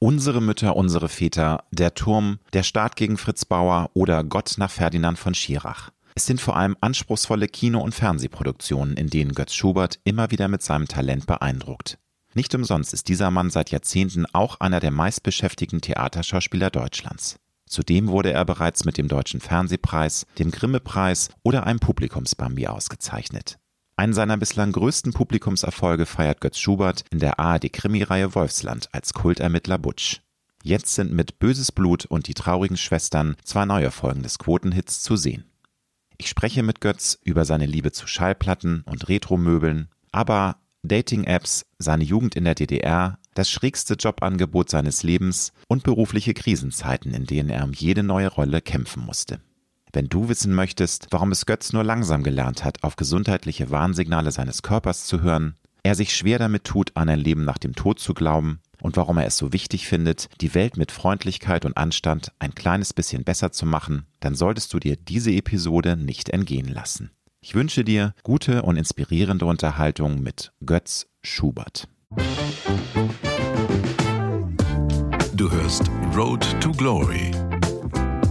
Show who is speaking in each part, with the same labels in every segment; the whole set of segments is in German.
Speaker 1: Unsere Mütter, unsere Väter, Der Turm, Der Staat gegen Fritz Bauer oder Gott nach Ferdinand von Schirach. Es sind vor allem anspruchsvolle Kino- und Fernsehproduktionen, in denen Götz Schubert immer wieder mit seinem Talent beeindruckt. Nicht umsonst ist dieser Mann seit Jahrzehnten auch einer der meistbeschäftigten Theaterschauspieler Deutschlands. Zudem wurde er bereits mit dem Deutschen Fernsehpreis, dem Grimme-Preis oder einem Publikumsbambi ausgezeichnet. Einen seiner bislang größten Publikumserfolge feiert Götz Schubert in der ARD-Krimireihe Wolfsland als Kultermittler Butsch. Jetzt sind mit Böses Blut und die traurigen Schwestern zwei neue Folgen des Quotenhits zu sehen. Ich spreche mit Götz über seine Liebe zu Schallplatten und Retromöbeln, aber Dating-Apps, seine Jugend in der DDR, das schrägste Jobangebot seines Lebens und berufliche Krisenzeiten, in denen er um jede neue Rolle kämpfen musste. Wenn du wissen möchtest, warum es Götz nur langsam gelernt hat, auf gesundheitliche Warnsignale seines Körpers zu hören, er sich schwer damit tut, an ein Leben nach dem Tod zu glauben und warum er es so wichtig findet, die Welt mit Freundlichkeit und Anstand ein kleines bisschen besser zu machen, dann solltest du dir diese Episode nicht entgehen lassen. Ich wünsche dir gute und inspirierende Unterhaltung mit Götz Schubert.
Speaker 2: Du hörst Road to Glory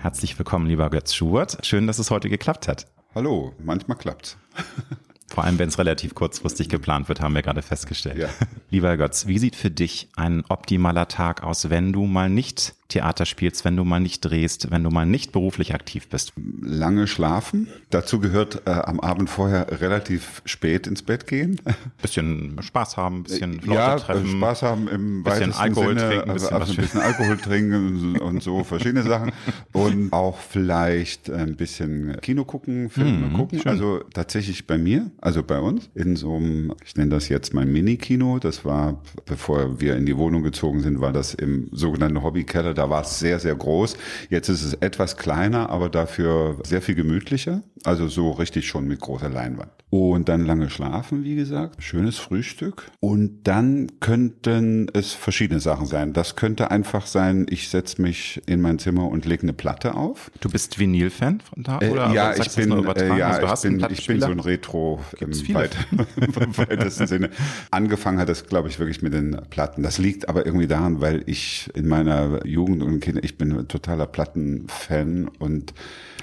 Speaker 1: Herzlich willkommen, lieber Götz Schubert. Schön, dass es heute geklappt hat.
Speaker 3: Hallo, manchmal klappt's.
Speaker 1: Vor allem, wenn es relativ kurzfristig geplant wird, haben wir gerade festgestellt. Ja. Lieber Götz, wie sieht für dich ein optimaler Tag aus, wenn du mal nicht Theater spielst, wenn du mal nicht drehst, wenn du mal nicht beruflich aktiv bist?
Speaker 3: Lange schlafen. Dazu gehört äh, am Abend vorher relativ spät ins Bett gehen.
Speaker 1: Bisschen Spaß haben, bisschen
Speaker 3: Leute ja, treffen. Spaß haben im bisschen Alkohol Sinne, trinken, bisschen, also ein bisschen Alkohol trinken und so verschiedene Sachen. Und auch vielleicht ein bisschen Kino gucken, Filme mhm, gucken. Schön. Also tatsächlich bei mir, also bei uns, in so einem, ich nenne das jetzt mein Mini-Kino. Das war, bevor wir in die Wohnung gezogen sind, war das im sogenannten Hobbykeller da war es sehr, sehr groß. Jetzt ist es etwas kleiner, aber dafür sehr viel gemütlicher. Also so richtig schon mit großer Leinwand. Und dann lange schlafen, wie gesagt. Schönes Frühstück. Und dann könnten es verschiedene Sachen sein. Das könnte einfach sein, ich setze mich in mein Zimmer und lege eine Platte auf.
Speaker 1: Du bist Vinyl-Fan von da?
Speaker 3: Oder? Äh, ja, ich bin, äh, ja also ich, bin, ich bin so ein Retro im weit, weitesten Sinne. Angefangen hat das, glaube ich, wirklich mit den Platten. Das liegt aber irgendwie daran, weil ich in meiner Jugend und Kinder, ich bin ein totaler Plattenfan und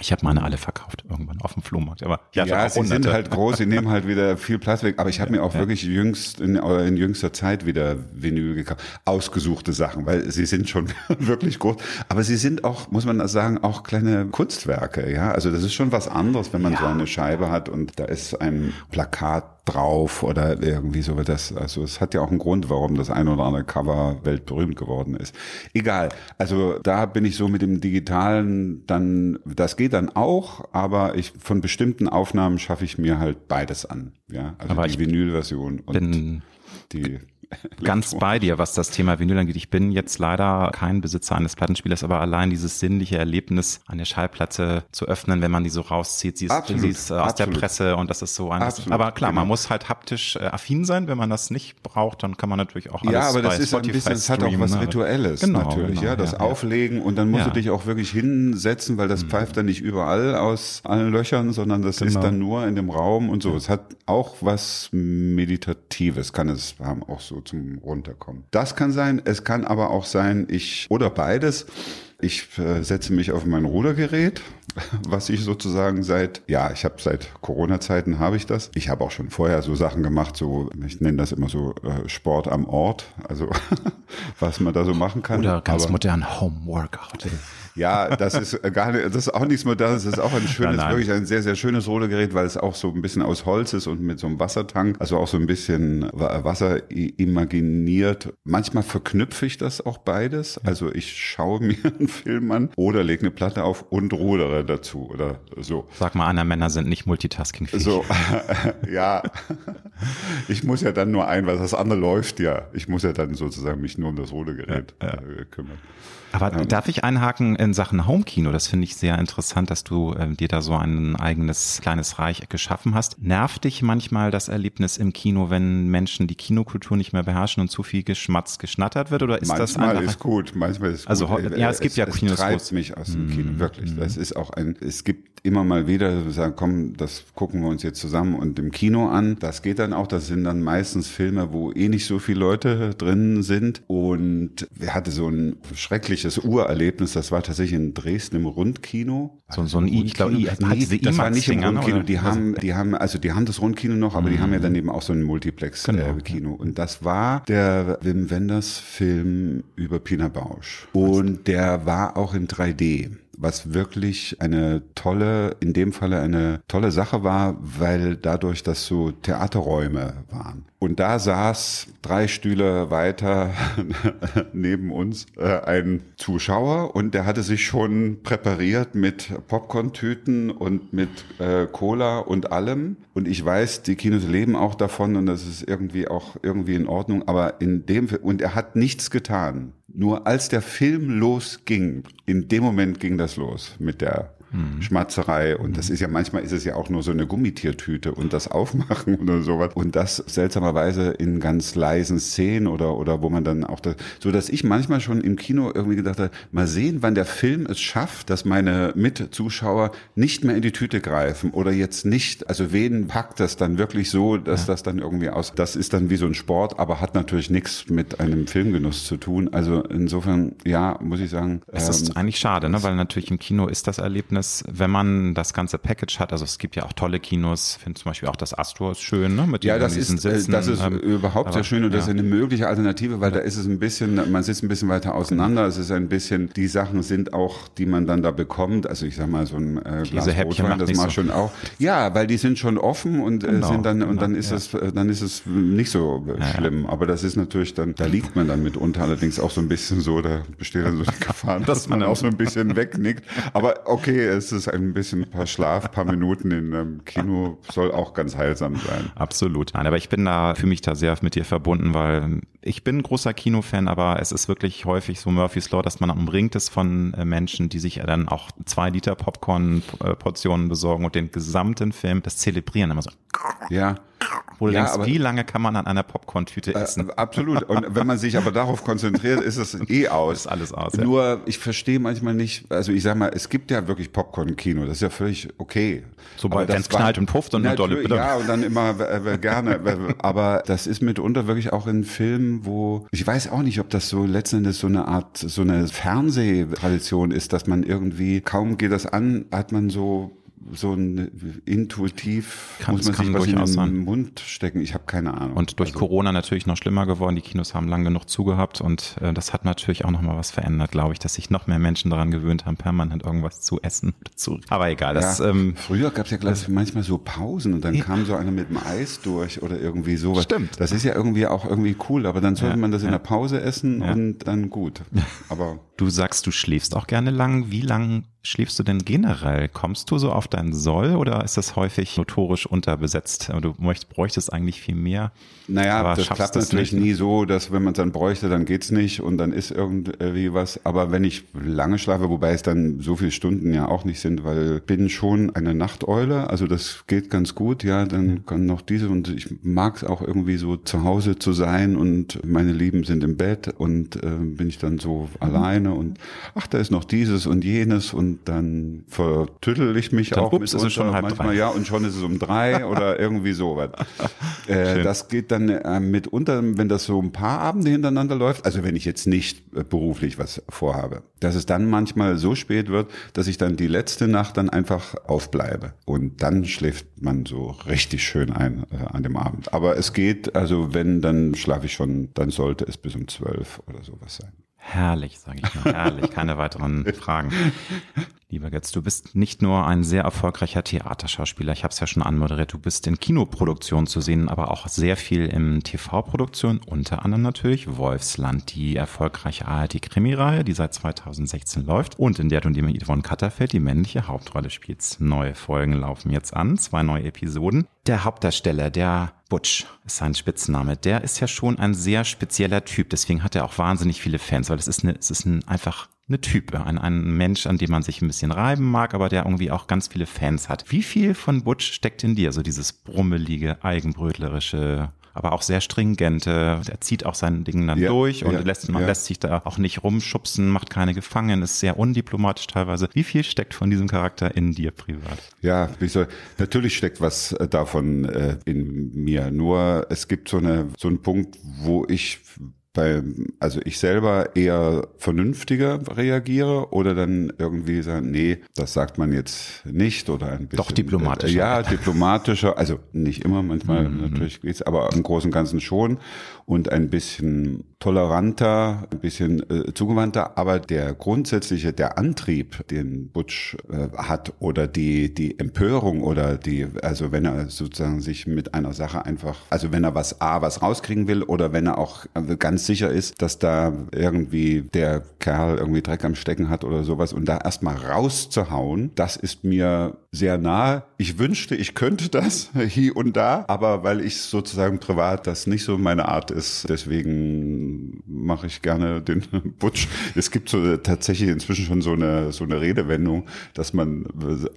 Speaker 1: ich habe meine alle verkauft irgendwann auf dem Flohmarkt. Aber
Speaker 3: ja, sie hunderte. sind halt groß, sie nehmen halt wieder viel Platz weg. Aber ich habe ja, mir auch ja. wirklich jüngst in, in jüngster Zeit wieder Vinyl gekauft. Ausgesuchte Sachen, weil sie sind schon wirklich groß. Aber sie sind auch, muss man sagen, auch kleine Kunstwerke. Ja, also das ist schon was anderes, wenn man ja. so eine Scheibe hat und da ist ein Plakat drauf oder irgendwie so das. Also es hat ja auch einen Grund, warum das ein oder andere Cover weltberühmt geworden ist. Egal. Also da bin ich so mit dem Digitalen dann, das geht dann auch, aber ich von bestimmten Aufnahmen schaffe ich mir halt beides an. Ja, also aber die Vinylversion und die
Speaker 1: ganz bei dir, was das Thema Vinyl angeht. Ich bin jetzt leider kein Besitzer eines Plattenspielers, aber allein dieses sinnliche Erlebnis, eine Schallplatte zu öffnen, wenn man die so rauszieht, sie ist, absolut, sie ist äh, aus der Presse und das ist so ein. Absolut, aber klar, genau. man muss halt haptisch äh, affin sein. Wenn man das nicht braucht, dann kann man natürlich auch alles
Speaker 3: Ja, aber das ist Spotify ein bisschen, das hat auch was Rituelles genau, natürlich, genau, ja, das ja, Auflegen und dann musst ja. du dich auch wirklich hinsetzen, weil das mhm. pfeift dann nicht überall aus allen Löchern, sondern das ist genau. dann nur in dem Raum und so. Es hat auch was Meditatives, kann es haben, auch so zum Runterkommen. Das kann sein. Es kann aber auch sein, ich oder beides. Ich äh, setze mich auf mein Rudergerät, was ich sozusagen seit, ja, ich habe seit Corona-Zeiten habe ich das. Ich habe auch schon vorher so Sachen gemacht, so, ich nenne das immer so äh, Sport am Ort, also was man da so machen kann.
Speaker 1: Oder ganz Aber, modern Home Workout.
Speaker 3: Ja, das ist gar nicht, das ist auch nichts Modernes, das ist auch ein schönes, nein, nein. wirklich ein sehr, sehr schönes Rodegerät, weil es auch so ein bisschen aus Holz ist und mit so einem Wassertank, also auch so ein bisschen Wasser imaginiert. Manchmal verknüpfe ich das auch beides. Also ich schaue mir einen Film an oder lege eine Platte auf und rudere dazu oder so.
Speaker 1: Sag mal, Anna, Männer sind nicht multitaskingfähig.
Speaker 3: So, ja. Ich muss ja dann nur ein, weil das andere läuft ja. Ich muss ja dann sozusagen mich nur um das Rodegerät ja, ja. Äh, kümmern.
Speaker 1: Aber ähm, darf ich einhaken in Sachen Homekino? Das finde ich sehr interessant, dass du äh, dir da so ein eigenes kleines Reich geschaffen hast. Nervt dich manchmal das Erlebnis im Kino, wenn Menschen die Kinokultur nicht mehr beherrschen und zu viel Geschmatz geschnattert wird? Oder ist
Speaker 3: manchmal
Speaker 1: das
Speaker 3: Manchmal ist gut, manchmal ist
Speaker 1: also,
Speaker 3: gut.
Speaker 1: Also ja, es, es gibt ja
Speaker 3: es, Kinos. Es treibt mich aus dem Kino, mhm. wirklich. Das ist auch ein, es gibt immer mal wieder, sagen, komm, das gucken wir uns jetzt zusammen und im Kino an. Das geht dann auch, das sind dann meistens Filme, wo eh nicht so viele Leute drin sind. Und wir hatten so ein schreckliches Urerlebnis Erlebnis, das war tatsächlich in Dresden im Rundkino.
Speaker 1: So, so ein I, ich glaube,
Speaker 3: das war nicht im Rundkino. Die haben, die haben, also die haben das Rundkino noch, aber mhm. die haben ja dann eben auch so ein Multiplex-Kino. Genau. Äh, und das war der Wim Wenders Film über Pina Bausch. Und der war auch in 3D was wirklich eine tolle, in dem Falle eine tolle Sache war, weil dadurch das so Theaterräume waren. Und da saß drei Stühle weiter neben uns äh, ein Zuschauer und der hatte sich schon präpariert mit Popcorn-Tüten und mit äh, Cola und allem. Und ich weiß, die Kinos leben auch davon und das ist irgendwie auch irgendwie in Ordnung. Aber in dem, und er hat nichts getan. Nur als der Film losging, in dem Moment ging das los mit der mhm. Schmatzerei. Und das ist ja manchmal ist es ja auch nur so eine Gummitiertüte und das Aufmachen oder sowas. Und das seltsamerweise in ganz leisen Szenen oder, oder wo man dann auch das, so dass ich manchmal schon im Kino irgendwie gedacht habe, mal sehen, wann der Film es schafft, dass meine Mitzuschauer nicht mehr in die Tüte greifen oder jetzt nicht, also wen packt das dann wirklich so, dass ja. das dann irgendwie aus, das ist dann wie so ein Sport, aber hat natürlich nichts mit einem Filmgenuss zu tun. Also insofern, ja, muss ich sagen.
Speaker 1: Es ist ähm, eigentlich schade, ne? weil natürlich im Kino ist das Erlebnis Erlebnis, wenn man das ganze Package hat. Also es gibt ja auch tolle Kinos, finde zum Beispiel auch das Astor ist schön, ne?
Speaker 3: Mit ja, das ist, äh, Sitzen. das ist ähm, überhaupt aber, sehr schön und ja. das ist eine mögliche Alternative, weil ja. da ist es ein bisschen, man sitzt ein bisschen weiter auseinander. Es ist ein bisschen, die Sachen sind auch, die man dann da bekommt. Also ich sag mal so ein äh, Glas Rotwein, das macht so. schon auch. Ja, weil die sind schon offen und äh, genau, sind dann und dann ist ja. es, äh, dann ist es nicht so äh, schlimm. Aber das ist natürlich dann, da liegt man dann mitunter allerdings auch so ein bisschen so, da besteht dann so die Gefahr, dass man auch so ein bisschen wegnickt. Aber okay, es ist ein bisschen ein paar Schlaf, paar Minuten in einem Kino soll auch ganz heilsam sein.
Speaker 1: Absolut. Nein, aber ich bin da, fühle mich da sehr mit dir verbunden, weil ich bin ein großer Kinofan, aber es ist wirklich häufig so Murphy's Law, dass man umringt ist von äh, Menschen, die sich dann auch zwei Liter Popcorn-Portionen besorgen und den gesamten Film das zelebrieren. Immer so.
Speaker 3: Ja.
Speaker 1: Wo du ja, denkst, aber, wie lange kann man an einer Popcorn-Tüte äh, essen?
Speaker 3: Äh, absolut. Und wenn man sich aber darauf konzentriert, ist es eh aus.
Speaker 1: Ist alles aus.
Speaker 3: Ja. Nur, ich verstehe manchmal nicht, also ich sag mal, es gibt ja wirklich Popcorn-Kino, das ist ja völlig okay.
Speaker 1: Sobald es knallt und pufft und eine dolle
Speaker 3: Bitte. Ja, und dann immer äh, gerne. aber das ist mitunter wirklich auch in Filmen, wo, ich weiß auch nicht, ob das so letzten Endes so eine Art, so eine Fernsehtradition ist, dass man irgendwie, kaum geht das an, hat man so so ein intuitiv
Speaker 1: kann,
Speaker 3: muss man
Speaker 1: sich
Speaker 3: was in den
Speaker 1: sein.
Speaker 3: Mund stecken. Ich habe keine Ahnung.
Speaker 1: Und durch also. Corona natürlich noch schlimmer geworden. Die Kinos haben lang genug zugehabt und äh, das hat natürlich auch noch mal was verändert, glaube ich, dass sich noch mehr Menschen daran gewöhnt haben, permanent irgendwas zu essen. Zu. Aber egal. Das,
Speaker 3: ja, ähm, früher gab es ja gleich manchmal so Pausen und dann kam so einer mit dem Eis durch oder irgendwie sowas.
Speaker 1: Stimmt.
Speaker 3: Das ist ja irgendwie auch irgendwie cool, aber dann sollte ja, man das in der Pause essen und dann gut. Aber
Speaker 1: du sagst, du schläfst auch gerne lang. Wie lang schläfst du denn generell? Kommst du so auf dein Soll oder ist das häufig notorisch unterbesetzt? Du möchtest, bräuchtest eigentlich viel mehr.
Speaker 3: Naja, aber das klappt das natürlich nicht. nie so, dass wenn man es dann bräuchte, dann geht's nicht und dann ist irgendwie was. Aber wenn ich lange schlafe, wobei es dann so viele Stunden ja auch nicht sind, weil bin schon eine Nachteule, also das geht ganz gut, ja, dann kann noch diese und ich mag es auch irgendwie so zu Hause zu sein und meine Lieben sind im Bett und äh, bin ich dann so mhm. alleine und ach, da ist noch dieses und jenes und dann vertüttel ich mich
Speaker 1: dann
Speaker 3: auch
Speaker 1: ups, ist es schon halb
Speaker 3: manchmal
Speaker 1: drei.
Speaker 3: ja und schon ist es um drei oder irgendwie sowas. Äh, das geht dann äh, mitunter, wenn das so ein paar Abende hintereinander läuft, also wenn ich jetzt nicht äh, beruflich was vorhabe, dass es dann manchmal so spät wird, dass ich dann die letzte Nacht dann einfach aufbleibe und dann schläft man so richtig schön ein äh, an dem Abend. Aber es geht, also wenn, dann schlafe ich schon, dann sollte es bis um zwölf oder sowas sein.
Speaker 1: Herrlich, sage ich mal. Herrlich, keine weiteren Fragen. Lieber Götz, du bist nicht nur ein sehr erfolgreicher Theaterschauspieler, ich habe es ja schon anmoderiert, du bist in Kinoproduktionen zu sehen, aber auch sehr viel in TV-Produktionen, unter anderem natürlich Wolfsland, die erfolgreiche ARD-Krimireihe, die seit 2016 läuft und in der du mit Yvonne Katterfeld die männliche Hauptrolle spielst. Neue Folgen laufen jetzt an, zwei neue Episoden. Der Hauptdarsteller, der Butch ist sein Spitzname, der ist ja schon ein sehr spezieller Typ, deswegen hat er auch wahnsinnig viele Fans, weil es ist, eine, es ist ein, einfach eine Type, ein, ein Mensch, an dem man sich ein bisschen reiben mag, aber der irgendwie auch ganz viele Fans hat. Wie viel von Butch steckt in dir? So dieses brummelige, eigenbrötlerische, aber auch sehr stringente. Er zieht auch sein Ding dann ja, durch und ja, lässt, man ja. lässt sich da auch nicht rumschubsen, macht keine Gefangenen, ist sehr undiplomatisch teilweise. Wie viel steckt von diesem Charakter in dir privat?
Speaker 3: Ja, soll, natürlich steckt was äh, davon äh, in mir. Nur es gibt so eine, so einen Punkt, wo ich bei, also ich selber eher vernünftiger reagiere oder dann irgendwie sagen, nee, das sagt man jetzt nicht oder ein bisschen.
Speaker 1: Doch diplomatischer.
Speaker 3: Äh, ja, diplomatischer, also nicht immer, manchmal mhm. natürlich geht's, aber im Großen und Ganzen schon und ein bisschen toleranter, ein bisschen äh, zugewandter, aber der grundsätzliche, der Antrieb, den Butch äh, hat oder die, die Empörung oder die, also wenn er sozusagen sich mit einer Sache einfach, also wenn er was A, was rauskriegen will oder wenn er auch ganz sicher ist, dass da irgendwie der Kerl irgendwie Dreck am Stecken hat oder sowas. Und da erstmal rauszuhauen, das ist mir sehr nahe. Ich wünschte, ich könnte das hier und da, aber weil ich sozusagen privat das nicht so meine Art ist, deswegen mache ich gerne den Butch. Es gibt so tatsächlich inzwischen schon so eine so eine Redewendung, dass man,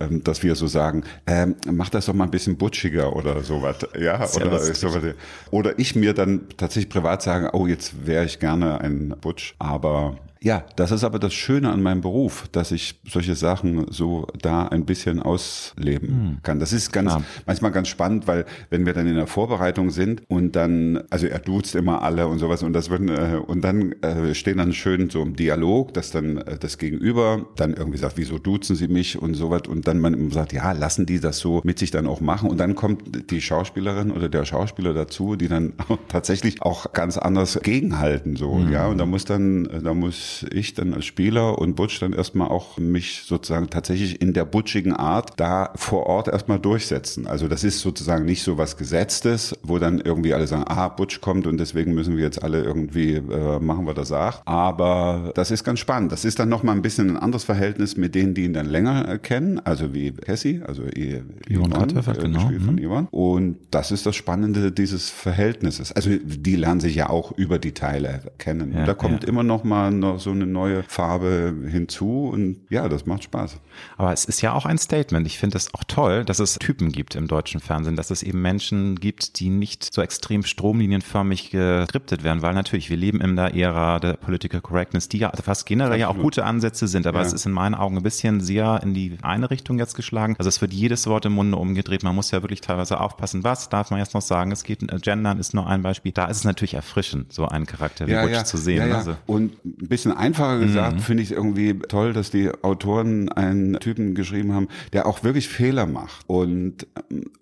Speaker 3: ähm, dass wir so sagen, ähm, mach das doch mal ein bisschen butchiger oder sowas, ja, oder sowas. Oder ich mir dann tatsächlich privat sagen, oh, jetzt wäre ich gerne ein Butch, aber ja, das ist aber das Schöne an meinem Beruf, dass ich solche Sachen so da ein bisschen ausleben hm. kann. Das ist ganz, ja. manchmal ganz spannend, weil wenn wir dann in der Vorbereitung sind und dann, also er duzt immer alle und sowas und das wird, äh, und dann äh, stehen dann schön so im Dialog, dass dann äh, das Gegenüber dann irgendwie sagt, wieso duzen sie mich und sowas und dann man sagt, ja, lassen die das so mit sich dann auch machen und dann kommt die Schauspielerin oder der Schauspieler dazu, die dann tatsächlich auch ganz anders gegenhalten, so, mhm. ja, und da muss dann, da muss ich dann als Spieler und Butch dann erstmal auch mich sozusagen tatsächlich in der butchigen Art da vor Ort erstmal durchsetzen. Also das ist sozusagen nicht so was Gesetztes, wo dann irgendwie alle sagen, ah, Butch kommt und deswegen müssen wir jetzt alle irgendwie äh, machen, was er sagt. Aber das ist ganz spannend. Das ist dann nochmal ein bisschen ein anderes Verhältnis mit denen, die ihn dann länger äh, kennen, also wie Cassie, also Ivan Katterfer, äh, genau. von mhm. Ivan. Und das ist das Spannende dieses Verhältnisses. Also die lernen sich ja auch über die Teile kennen. Ja, da kommt ja. immer noch mal noch so eine neue Farbe hinzu und ja, das macht Spaß.
Speaker 1: Aber es ist ja auch ein Statement. Ich finde es auch toll, dass es Typen gibt im deutschen Fernsehen, dass es eben Menschen gibt, die nicht so extrem stromlinienförmig geskriptet werden, weil natürlich wir leben in der Ära der Political Correctness, die ja fast generell ja auch gute Ansätze sind, aber ja. es ist in meinen Augen ein bisschen sehr in die eine Richtung jetzt geschlagen. Also es wird jedes Wort im Munde umgedreht. Man muss ja wirklich teilweise aufpassen, was darf man jetzt noch sagen. Es geht, äh, Gendern ist nur ein Beispiel. Da ist es natürlich erfrischend, so einen Charakter wie ja, Butch ja. zu sehen.
Speaker 3: Also. Und ein bisschen einfacher gesagt, mhm. finde ich es irgendwie toll, dass die Autoren einen Typen geschrieben haben, der auch wirklich Fehler macht und,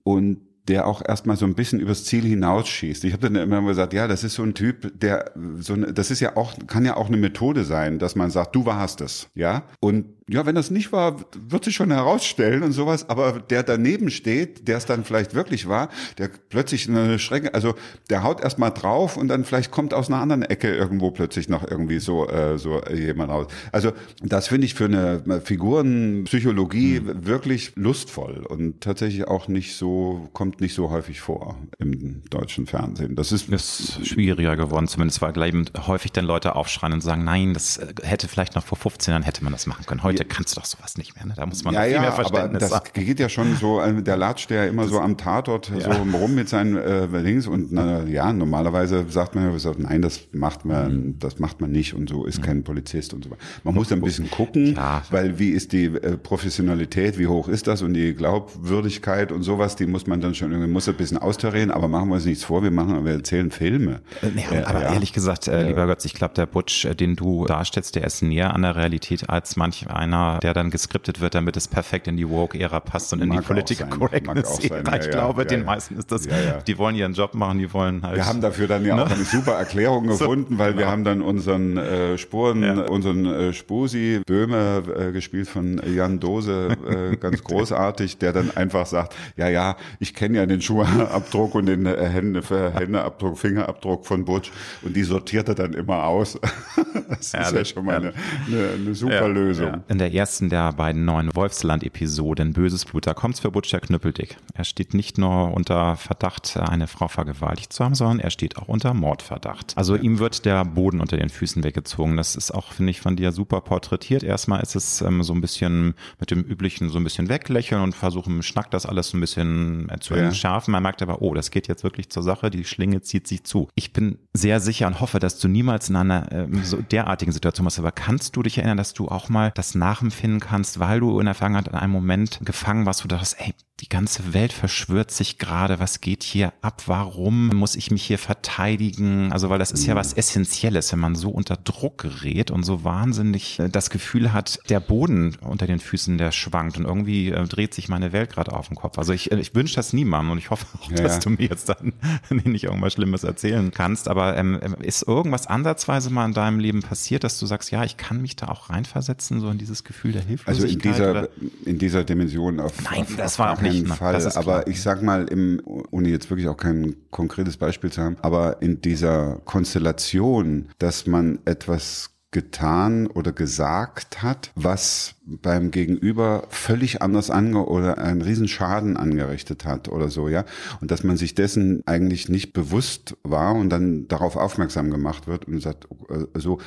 Speaker 3: und der auch erstmal so ein bisschen übers Ziel hinausschießt. Ich habe dann immer gesagt, ja, das ist so ein Typ, der so das ist ja auch kann ja auch eine Methode sein, dass man sagt, du warst es, ja? Und ja, wenn das nicht war, wird sich schon herausstellen und sowas, aber der daneben steht, der es dann vielleicht wirklich war, der plötzlich eine Schrecke, also der haut erstmal drauf und dann vielleicht kommt aus einer anderen Ecke irgendwo plötzlich noch irgendwie so, äh, so jemand raus. Also das finde ich für eine Figurenpsychologie mhm. wirklich lustvoll und tatsächlich auch nicht so, kommt nicht so häufig vor im deutschen Fernsehen. Das ist,
Speaker 1: ist schwieriger geworden, zumindest weil gleich häufig dann Leute aufschreien und sagen, nein, das hätte vielleicht noch vor 15 Jahren hätte man das machen können. Heute heute kannst du doch sowas nicht mehr. Ne? Da muss man
Speaker 3: ja,
Speaker 1: viel
Speaker 3: ja,
Speaker 1: mehr Verständnis
Speaker 3: aber das haben. geht ja schon so, äh, der latscht ja immer das, so am Tatort ja. so rum mit seinen äh, Links und na, ja, normalerweise sagt man ja, nein, das macht man, mhm. das macht man nicht und so ist mhm. kein Polizist und so weiter. Man muss ein bisschen gucken, ja. weil wie ist die äh, Professionalität, wie hoch ist das und die Glaubwürdigkeit und sowas, die muss man dann schon irgendwie, muss ein bisschen austarieren, aber machen wir uns nichts vor, wir machen, wir erzählen Filme.
Speaker 1: Äh, aber ehrlich gesagt, äh, lieber Götz, ich glaube, der Butch, äh, den du darstellst, der ist näher an der Realität als manch ein One-Liner, der dann geskriptet wird, damit es perfekt in die Woke-Ära passt und in Mag die Political Correctness-Ära. Ich glaube, ja, den ja. meisten ist das, die wollen ihren Job machen, die wollen halt.
Speaker 3: Wir haben dafür dann ja ne? auch eine super Erklärung gefunden, so, weil genau. wir haben dann unseren äh, Spuren, unseren äh, Spusi Böhme äh, gespielt von Jan Dose, äh, ganz großartig, der dann einfach sagt, ja, ja, ich kenne ja den Schuhabdruck und den äh, Hände, Händeabdruck, Fingerabdruck von Butch und die sortiert er dann immer aus. das ja, ist ja schon mal eine, eine, eine super ja, Lösung.
Speaker 1: In der ersten der beiden neuen Wolfsland-Episoden Böses Blut, da kommt es für Butcher Knüppeldick. Er steht nicht nur unter Verdacht, eine Frau vergewaltigt zu haben, sondern er steht auch unter Mordverdacht. Also ihm wird der Boden unter den Füßen weggezogen. Das ist auch, finde ich, von dir super porträtiert. Erstmal ist es ähm, so ein bisschen mit dem üblichen so ein bisschen weglächeln und versuchen, Schnack das alles so ein bisschen zu entschärfen. Man merkt aber, oh, das geht jetzt wirklich zur Sache, die Schlinge zieht sich zu. Ich bin sehr sicher und hoffe, dass du niemals in einer äh, so derartigen Situation bist. Aber kannst du dich erinnern, dass du auch mal das nachempfinden kannst, weil du in der Vergangenheit in einem Moment gefangen warst, wo du dachtest, ey, die ganze Welt verschwört sich gerade, was geht hier ab, warum muss ich mich hier verteidigen? Also, weil das ist ja was Essentielles, wenn man so unter Druck gerät und so wahnsinnig äh, das Gefühl hat, der Boden unter den Füßen, der schwankt und irgendwie äh, dreht sich meine Welt gerade auf dem Kopf. Also ich, äh, ich wünsche das niemandem und ich hoffe auch, ja. dass du mir jetzt dann nicht irgendwas Schlimmes erzählen kannst. Aber ähm, ist irgendwas ansatzweise mal in deinem Leben passiert, dass du sagst, ja, ich kann mich da auch reinversetzen, so in dieses Gefühl der Hilflosigkeit?
Speaker 3: Also in dieser, in dieser Dimension auf,
Speaker 1: Nein,
Speaker 3: auf,
Speaker 1: das war auch
Speaker 3: keinen Fall. Aber ich sag mal, im, ohne jetzt wirklich auch kein konkretes Beispiel zu haben, aber in dieser Konstellation, dass man etwas getan oder gesagt hat, was beim Gegenüber völlig anders ange oder einen riesen Schaden angerichtet hat oder so, ja. Und dass man sich dessen eigentlich nicht bewusst war und dann darauf aufmerksam gemacht wird und sagt, äh, so,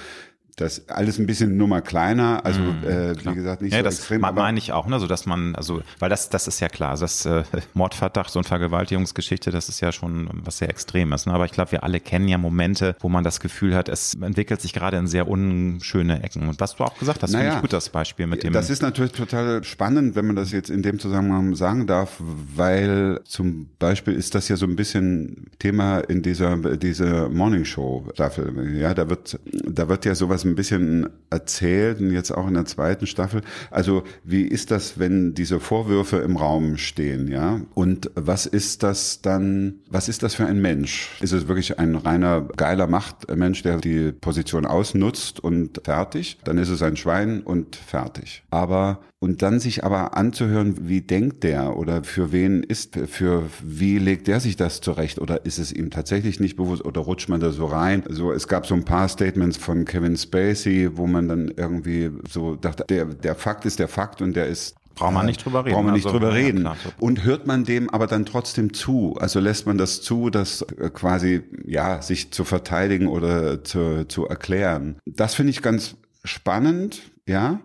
Speaker 3: das alles ein bisschen Nummer kleiner, also mm, äh, wie gesagt nicht
Speaker 1: ja,
Speaker 3: so
Speaker 1: das
Speaker 3: extrem.
Speaker 1: Das meine ich auch, ne, so dass man, also weil das, das ist ja klar, das äh, Mordverdacht und Vergewaltigungsgeschichte, das ist ja schon was sehr Extremes. Ne? Aber ich glaube, wir alle kennen ja Momente, wo man das Gefühl hat, es entwickelt sich gerade in sehr unschöne Ecken. Und was du auch gesagt hast, naja, finde ich gut das Beispiel mit dem.
Speaker 3: Das ist natürlich total spannend, wenn man das jetzt in dem Zusammenhang sagen darf, weil zum Beispiel ist das ja so ein bisschen Thema in dieser diese Morning Show Staffel. Ja, da wird da wird ja sowas ein bisschen erzählt und jetzt auch in der zweiten Staffel. Also wie ist das, wenn diese Vorwürfe im Raum stehen, ja? Und was ist das dann, was ist das für ein Mensch? Ist es wirklich ein reiner geiler Machtmensch, der die Position ausnutzt und fertig? Dann ist es ein Schwein und fertig. Aber und dann sich aber anzuhören, wie denkt der oder für wen ist, für wie legt der sich das zurecht oder ist es ihm tatsächlich nicht bewusst oder rutscht man da so rein? So, es gab so ein paar Statements von Kevin Spacey, wo man dann irgendwie so dachte, der, der Fakt ist der Fakt und der ist
Speaker 1: Braucht man nicht drüber reden.
Speaker 3: Braucht man nicht also, drüber reden. Ja, und hört man dem aber dann trotzdem zu? Also lässt man das zu, das äh, quasi, ja, sich zu verteidigen oder zu, zu erklären. Das finde ich ganz spannend, ja.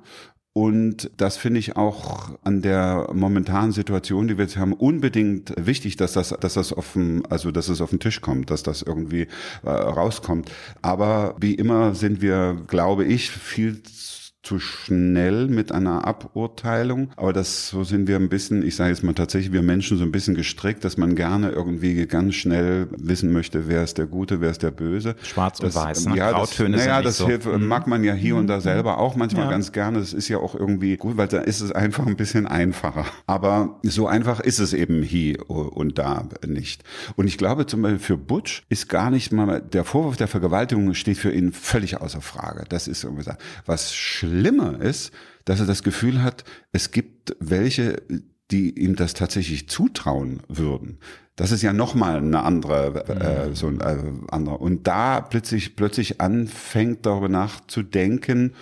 Speaker 3: Und das finde ich auch an der momentanen Situation, die wir jetzt haben, unbedingt wichtig, dass das, dass das auf dem, also dass es auf den Tisch kommt, dass das irgendwie äh, rauskommt. Aber wie immer sind wir, glaube ich, viel zu schnell mit einer Aburteilung. Aber das so sind wir ein bisschen, ich sage jetzt mal tatsächlich, wir Menschen so ein bisschen gestrickt, dass man gerne irgendwie ganz schnell wissen möchte, wer ist der Gute, wer ist der Böse.
Speaker 1: Schwarz
Speaker 3: das,
Speaker 1: und Weiß, ne?
Speaker 3: Ja, Grautöne das, naja, das so. hilft, mhm. mag man ja hier und da mhm. selber auch manchmal ja. ganz gerne. Das ist ja auch irgendwie gut, weil da ist es einfach ein bisschen einfacher. Aber so einfach ist es eben hier und da nicht. Und ich glaube zum Beispiel für Butch ist gar nicht mal, der Vorwurf der Vergewaltigung steht für ihn völlig außer Frage. Das ist irgendwie was schlimm Schlimmer ist, dass er das Gefühl hat, es gibt welche, die ihm das tatsächlich zutrauen würden. Das ist ja nochmal eine andere, äh, mhm. so ein äh, andere. Und da plötzlich, plötzlich anfängt darüber nachzudenken,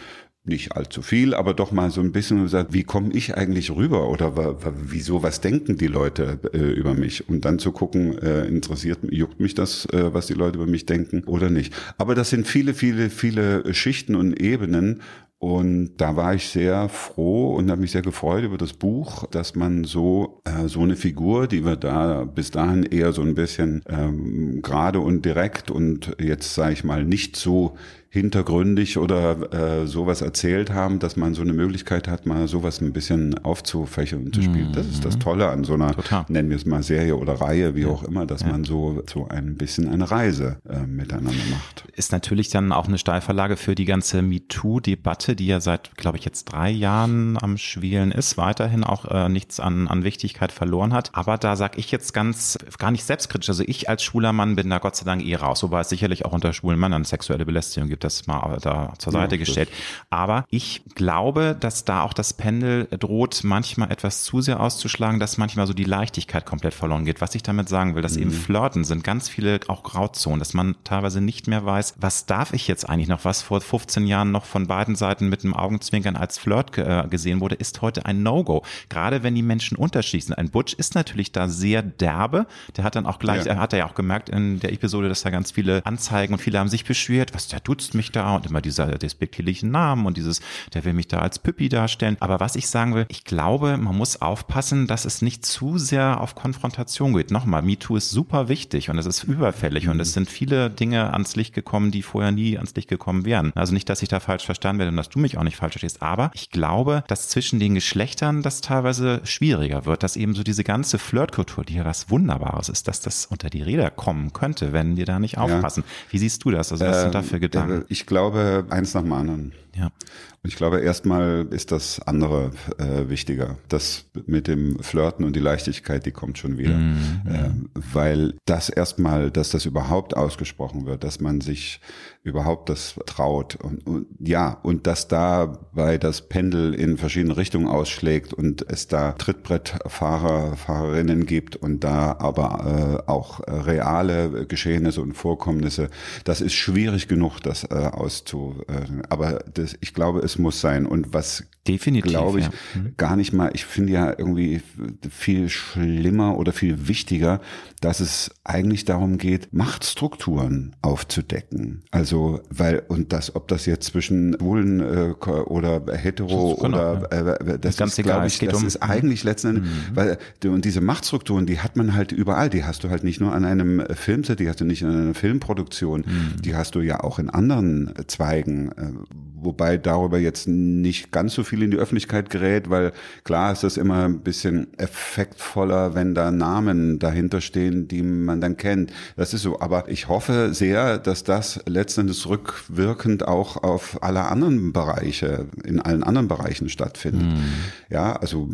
Speaker 3: nicht allzu viel, aber doch mal so ein bisschen gesagt, wie komme ich eigentlich rüber oder wieso, was denken die Leute äh, über mich? Und dann zu gucken, äh, interessiert, juckt mich das, äh, was die Leute über mich denken oder nicht. Aber das sind viele, viele, viele Schichten und Ebenen und da war ich sehr froh und habe mich sehr gefreut über das Buch, dass man so äh, so eine Figur, die wir da bis dahin eher so ein bisschen ähm, gerade und direkt und jetzt sage ich mal nicht so hintergründig oder äh, sowas erzählt haben, dass man so eine Möglichkeit hat, mal sowas ein bisschen aufzufächern und zu spielen. Mhm. Das ist das Tolle an so einer, Total. nennen wir es mal Serie oder Reihe, wie ja. auch immer, dass ja. man so, so ein bisschen eine Reise äh, miteinander macht.
Speaker 1: Ist natürlich dann auch eine Steilverlage für die ganze MeToo-Debatte, die ja seit, glaube ich, jetzt drei Jahren am Schwelen ist, weiterhin auch äh, nichts an, an Wichtigkeit verloren hat. Aber da sage ich jetzt ganz, gar nicht selbstkritisch. Also ich als schwuler Mann bin da Gott sei Dank eh raus, wobei es sicherlich auch unter schwulen Männern sexuelle Belästigung gibt, das mal da zur Seite ja, gestellt. Aber ich glaube, dass da auch das Pendel droht, manchmal etwas zu sehr auszuschlagen, dass manchmal so die Leichtigkeit komplett verloren geht. Was ich damit sagen will, dass mhm. eben Flirten sind ganz viele auch Grauzonen, dass man teilweise nicht mehr weiß, was darf ich jetzt eigentlich noch, was vor 15 Jahren noch von beiden Seiten mit einem Augenzwinkern als Flirt äh, gesehen wurde, ist heute ein No-Go. Gerade wenn die Menschen unterschiedlich sind. Ein Butch ist natürlich da sehr derbe. Der hat dann auch gleich, ja. er hat er ja auch gemerkt in der Episode, dass da ganz viele Anzeigen und viele haben sich beschwert, was der duzt mich da und immer dieser despektierlichen Namen und dieses, der will mich da als Püppi darstellen. Aber was ich sagen will, ich glaube, man muss aufpassen, dass es nicht zu sehr auf Konfrontation geht. Nochmal, MeToo ist super wichtig und es ist überfällig mhm. und es mhm. sind viele Dinge ans Licht gekommen, die vorher nie ans Licht gekommen wären. Also nicht, dass ich da falsch verstanden werde und dass du mich auch nicht falsch verstehst, aber ich glaube, dass zwischen den Geschlechtern das teilweise schwieriger wird, dass eben so diese ganze Flirtkultur, die ja was Wunderbares ist, dass das unter die Räder kommen könnte, wenn wir da nicht aufpassen. Ja. Wie siehst du das? Also was äh, sind dafür Gedanken?
Speaker 3: Ich glaube, eins nach dem anderen. Ja. Und ich glaube, erstmal ist das andere äh, wichtiger. Das mit dem Flirten und die Leichtigkeit, die kommt schon wieder. Mhm. Äh, weil das erstmal, dass das überhaupt ausgesprochen wird, dass man sich überhaupt das traut. Und, und ja, und dass dabei das Pendel in verschiedene Richtungen ausschlägt und es da Trittbrettfahrer, Fahrerinnen gibt und da aber äh, auch reale Geschehnisse und Vorkommnisse, das ist schwierig genug, das äh, auszu. Äh, aber das, ich glaube, es muss sein. Und was
Speaker 1: Definitiv,
Speaker 3: glaube ich, ja. mhm. gar nicht mal, ich finde ja irgendwie viel schlimmer oder viel wichtiger, dass es eigentlich darum geht, Machtstrukturen aufzudecken. Also, weil, und das, ob das jetzt zwischen Schwulen äh, oder hetero genau, oder äh, das, das ist, glaube ich, das um, ist eigentlich letzten Endes, mhm. weil und diese Machtstrukturen, die hat man halt überall, die hast du halt nicht nur an einem Filmset, die hast du nicht in einer Filmproduktion, mhm. die hast du ja auch in anderen Zweigen, äh, wobei darüber jetzt nicht ganz so viel in die Öffentlichkeit gerät, weil klar ist das immer ein bisschen effektvoller, wenn da Namen dahinter stehen, die man dann kennt. Das ist so. Aber ich hoffe sehr, dass das letztendlich rückwirkend auch auf alle anderen Bereiche, in allen anderen Bereichen stattfindet. Mhm. Ja, also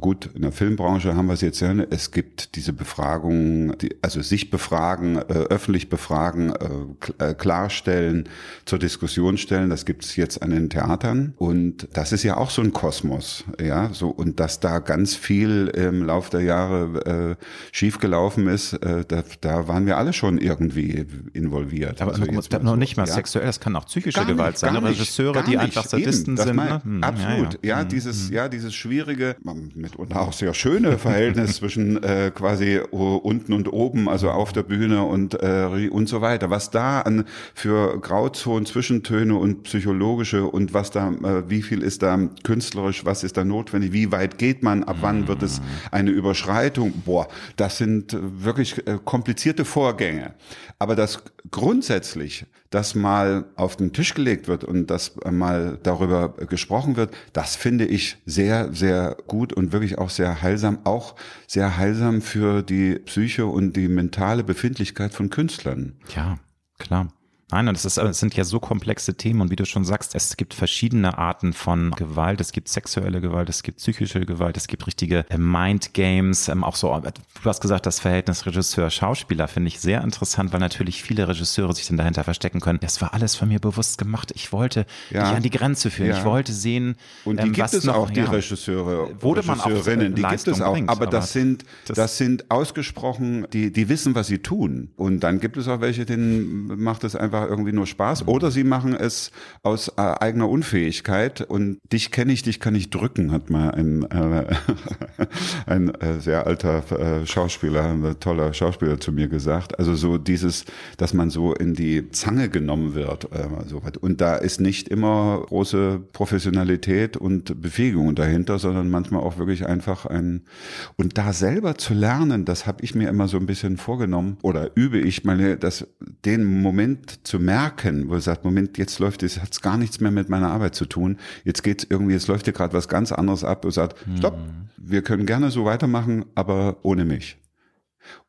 Speaker 3: gut, in der Filmbranche haben wir es jetzt ja, es gibt diese Befragungen, die, also sich befragen, äh, öffentlich befragen, äh, äh klarstellen, zur Diskussion stellen. Das gibt es jetzt jetzt an den Theatern. Und das ist ja auch so ein Kosmos, ja, so, und dass da ganz viel im Lauf der Jahre äh, schiefgelaufen ist, äh, da, da waren wir alle schon irgendwie involviert.
Speaker 1: Aber also noch, noch nicht mal ja. sexuell, das kann auch psychische nicht, Gewalt sein. Regisseure, die einfach Sadisten sind.
Speaker 3: Ne? hm, absolut, ja, ja. ja hm, dieses, hm. ja, dieses schwierige, mitunter auch sehr schöne Verhältnis zwischen äh, quasi unten und oben, also auf der Bühne und, äh, und so weiter. Was da an für Grauzonen, Zwischentöne und Psychologen pädagogische und was da, äh, wie viel ist da künstlerisch, was ist da notwendig, wie weit geht man, ab wann wird es eine Überschreitung? Boah, das sind wirklich äh, komplizierte Vorgänge. Aber das grundsätzlich, das mal auf den Tisch gelegt wird und das mal darüber gesprochen wird, das finde ich sehr, sehr gut und wirklich auch sehr heilsam, auch sehr heilsam für die Psyche und die mentale Befindlichkeit von Künstlern.
Speaker 1: Ja, klar. Nein, das, ist, das sind ja so komplexe Themen und wie du schon sagst, es gibt verschiedene Arten von Gewalt. Es gibt sexuelle Gewalt, es gibt psychische Gewalt, es gibt richtige äh, Mind Games. Ähm, auch so, du hast gesagt, das Verhältnis Regisseur-Schauspieler finde ich sehr interessant, weil natürlich viele Regisseure sich dann dahinter verstecken können. Das war alles von mir bewusst gemacht. Ich wollte ja. dich an die Grenze führen. Ja. Ich wollte sehen,
Speaker 3: und die ähm, gibt es noch, auch die ja, Regisseure,
Speaker 1: wurde man auch
Speaker 3: äh, die gibt es auch. Bringt, aber, aber das sind das, das sind ausgesprochen, die die wissen, was sie tun. Und dann gibt es auch welche, denen macht es einfach irgendwie nur Spaß oder sie machen es aus äh, eigener Unfähigkeit und dich kenne ich, dich kann ich drücken, hat mal ein, äh, ein äh, sehr alter äh, Schauspieler, ein toller Schauspieler zu mir gesagt. Also so dieses, dass man so in die Zange genommen wird. Äh, so und da ist nicht immer große Professionalität und Befähigung dahinter, sondern manchmal auch wirklich einfach ein und da selber zu lernen, das habe ich mir immer so ein bisschen vorgenommen oder übe ich meine, das den Moment zu merken, wo er sagt, Moment, jetzt läuft es, hat gar nichts mehr mit meiner Arbeit zu tun. Jetzt geht's irgendwie, jetzt läuft hier gerade was ganz anderes ab und sagt, stopp, mhm. wir können gerne so weitermachen, aber ohne mich.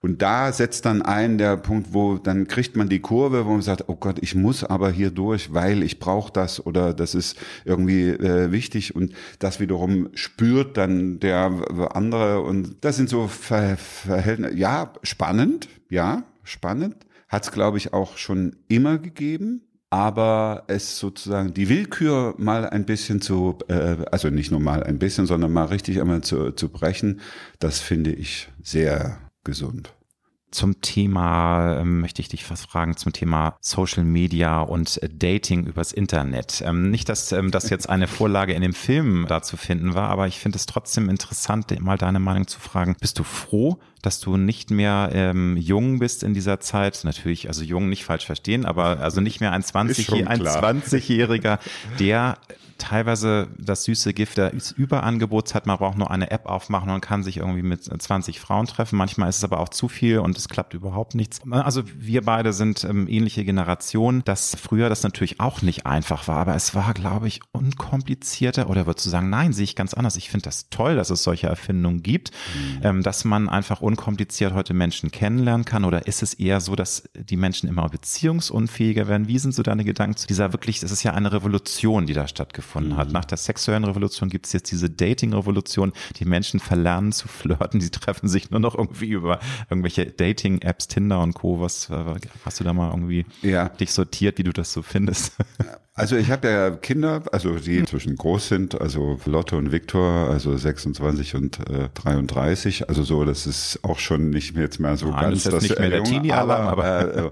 Speaker 3: Und da setzt dann ein der Punkt, wo dann kriegt man die Kurve, wo man sagt, oh Gott, ich muss aber hier durch, weil ich brauche das oder das ist irgendwie äh, wichtig und das wiederum spürt dann der andere und das sind so Ver Verhältnisse, ja, spannend, ja, spannend, hat es glaube ich auch schon immer gegeben, aber es sozusagen die Willkür mal ein bisschen zu, äh, also nicht nur mal ein bisschen, sondern mal richtig einmal zu, zu brechen, das finde ich sehr gesund.
Speaker 1: Zum Thema ähm, möchte ich dich was fragen zum Thema Social Media und äh, Dating übers Internet. Ähm, nicht, dass ähm, das jetzt eine Vorlage in dem Film da zu finden war, aber ich finde es trotzdem interessant, mal deine Meinung zu fragen. Bist du froh, dass du nicht mehr ähm, jung bist in dieser Zeit? Natürlich, also jung nicht falsch verstehen, aber also nicht mehr ein 20 ein 20-Jähriger, der teilweise das süße Gift des Überangebots hat. Man braucht nur eine App aufmachen und kann sich irgendwie mit 20 Frauen treffen. Manchmal ist es aber auch zu viel und es klappt überhaupt nichts. Also wir beide sind ähm, ähnliche Generationen, dass früher das natürlich auch nicht einfach war, aber es war, glaube ich, unkomplizierter oder würdest du sagen, nein, sehe ich ganz anders. Ich finde das toll, dass es solche Erfindungen gibt, mhm. ähm, dass man einfach unkompliziert heute Menschen kennenlernen kann oder ist es eher so, dass die Menschen immer beziehungsunfähiger werden? Wie sind so deine Gedanken zu dieser wirklich, das ist ja eine Revolution, die da stattgefunden stattgefunden hat. Mhm. Nach der sexuellen Revolution gibt es jetzt diese Dating-Revolution. Die Menschen verlernen zu flirten. Sie treffen sich nur noch irgendwie über irgendwelche Dating-Apps, Tinder und Co. Was hast du da mal irgendwie ja. dich sortiert, wie du das so findest?
Speaker 3: Also ich habe ja Kinder, also die inzwischen groß sind, also Lotte und Viktor, also 26 und äh, 33, also so, das ist auch schon nicht mehr jetzt mehr so Nein, ganz
Speaker 1: das, das nicht mehr der Teenie aber,
Speaker 3: aber äh,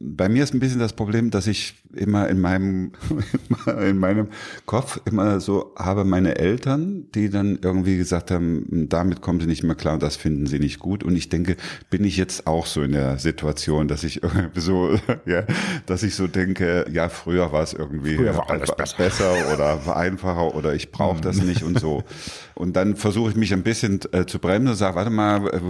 Speaker 3: bei mir ist ein bisschen das Problem, dass ich immer in meinem in meinem Kopf immer so habe meine Eltern, die dann irgendwie gesagt haben, damit kommen sie nicht mehr klar und das finden sie nicht gut und ich denke, bin ich jetzt auch so in der Situation, dass ich irgendwie so ja, dass ich so denke, ja, früher war es irgendwie irgendwie besser. besser. oder einfacher oder ich brauche mhm. das nicht und so. Und dann versuche ich mich ein bisschen äh, zu bremsen und sage, warte mal, äh,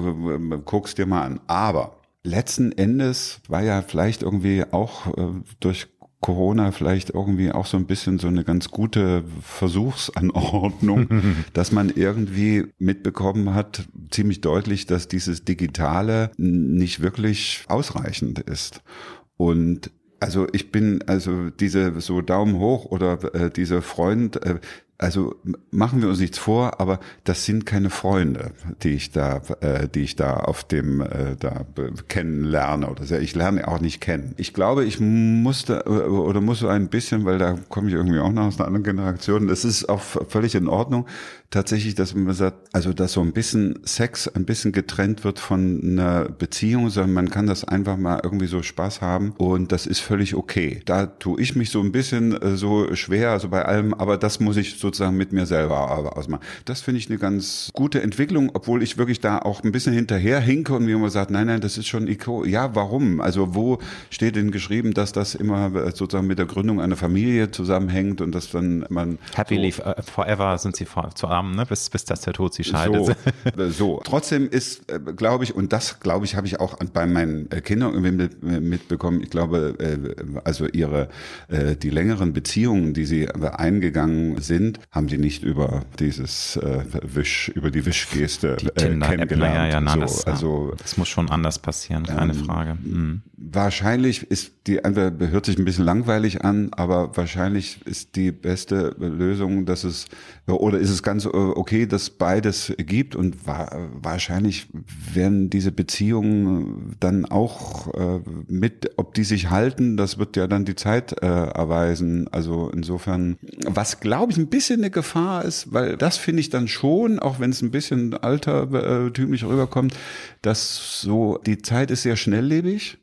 Speaker 3: guck's dir mal an. Aber letzten Endes war ja vielleicht irgendwie auch äh, durch Corona vielleicht irgendwie auch so ein bisschen so eine ganz gute Versuchsanordnung, dass man irgendwie mitbekommen hat, ziemlich deutlich, dass dieses Digitale nicht wirklich ausreichend ist. Und also ich bin also diese so Daumen hoch oder äh, dieser Freund, äh, also machen wir uns nichts vor, aber das sind keine Freunde, die ich da, äh, die ich da auf dem äh, da kennenlerne oder so. Ich lerne auch nicht kennen. Ich glaube, ich musste äh, oder muss so ein bisschen, weil da komme ich irgendwie auch noch aus einer anderen Generation. Das ist auch völlig in Ordnung. Tatsächlich, dass man sagt, also dass so ein bisschen Sex ein bisschen getrennt wird von einer Beziehung, sondern man kann das einfach mal irgendwie so Spaß haben und das ist völlig okay. Da tue ich mich so ein bisschen äh, so schwer, also bei allem, aber das muss ich so sozusagen mit mir selber ausmachen. Das finde ich eine ganz gute Entwicklung, obwohl ich wirklich da auch ein bisschen hinterher hinke und mir immer sagt, nein, nein, das ist schon Iko. Ja, warum? Also wo steht denn geschrieben, dass das immer sozusagen mit der Gründung einer Familie zusammenhängt und dass dann man
Speaker 1: Happily so, uh, forever sind sie zusammen, ne? bis, bis das der Tod sie scheidet.
Speaker 3: So, äh, so. Trotzdem ist, äh, glaube ich, und das glaube ich, habe ich auch bei meinen Kindern irgendwie mitbekommen. Ich glaube, also ihre die längeren Beziehungen, die sie eingegangen sind, haben die nicht über dieses äh, Wisch, über die Wischgeste die äh, kennengelernt. Ja, ja,
Speaker 1: na, so, das, also das muss schon anders passieren, keine ähm, Frage. Mhm.
Speaker 3: Wahrscheinlich ist die Antwort hört sich ein bisschen langweilig an, aber wahrscheinlich ist die beste Lösung, dass es oder ist es ganz äh, okay, dass beides gibt und wa wahrscheinlich werden diese Beziehungen dann auch äh, mit, ob die sich halten, das wird ja dann die Zeit äh, erweisen. Also insofern, was glaube ich ein bisschen eine Gefahr ist, weil das finde ich dann schon, auch wenn es ein bisschen altertümlich rüberkommt, dass so die Zeit ist sehr schnelllebig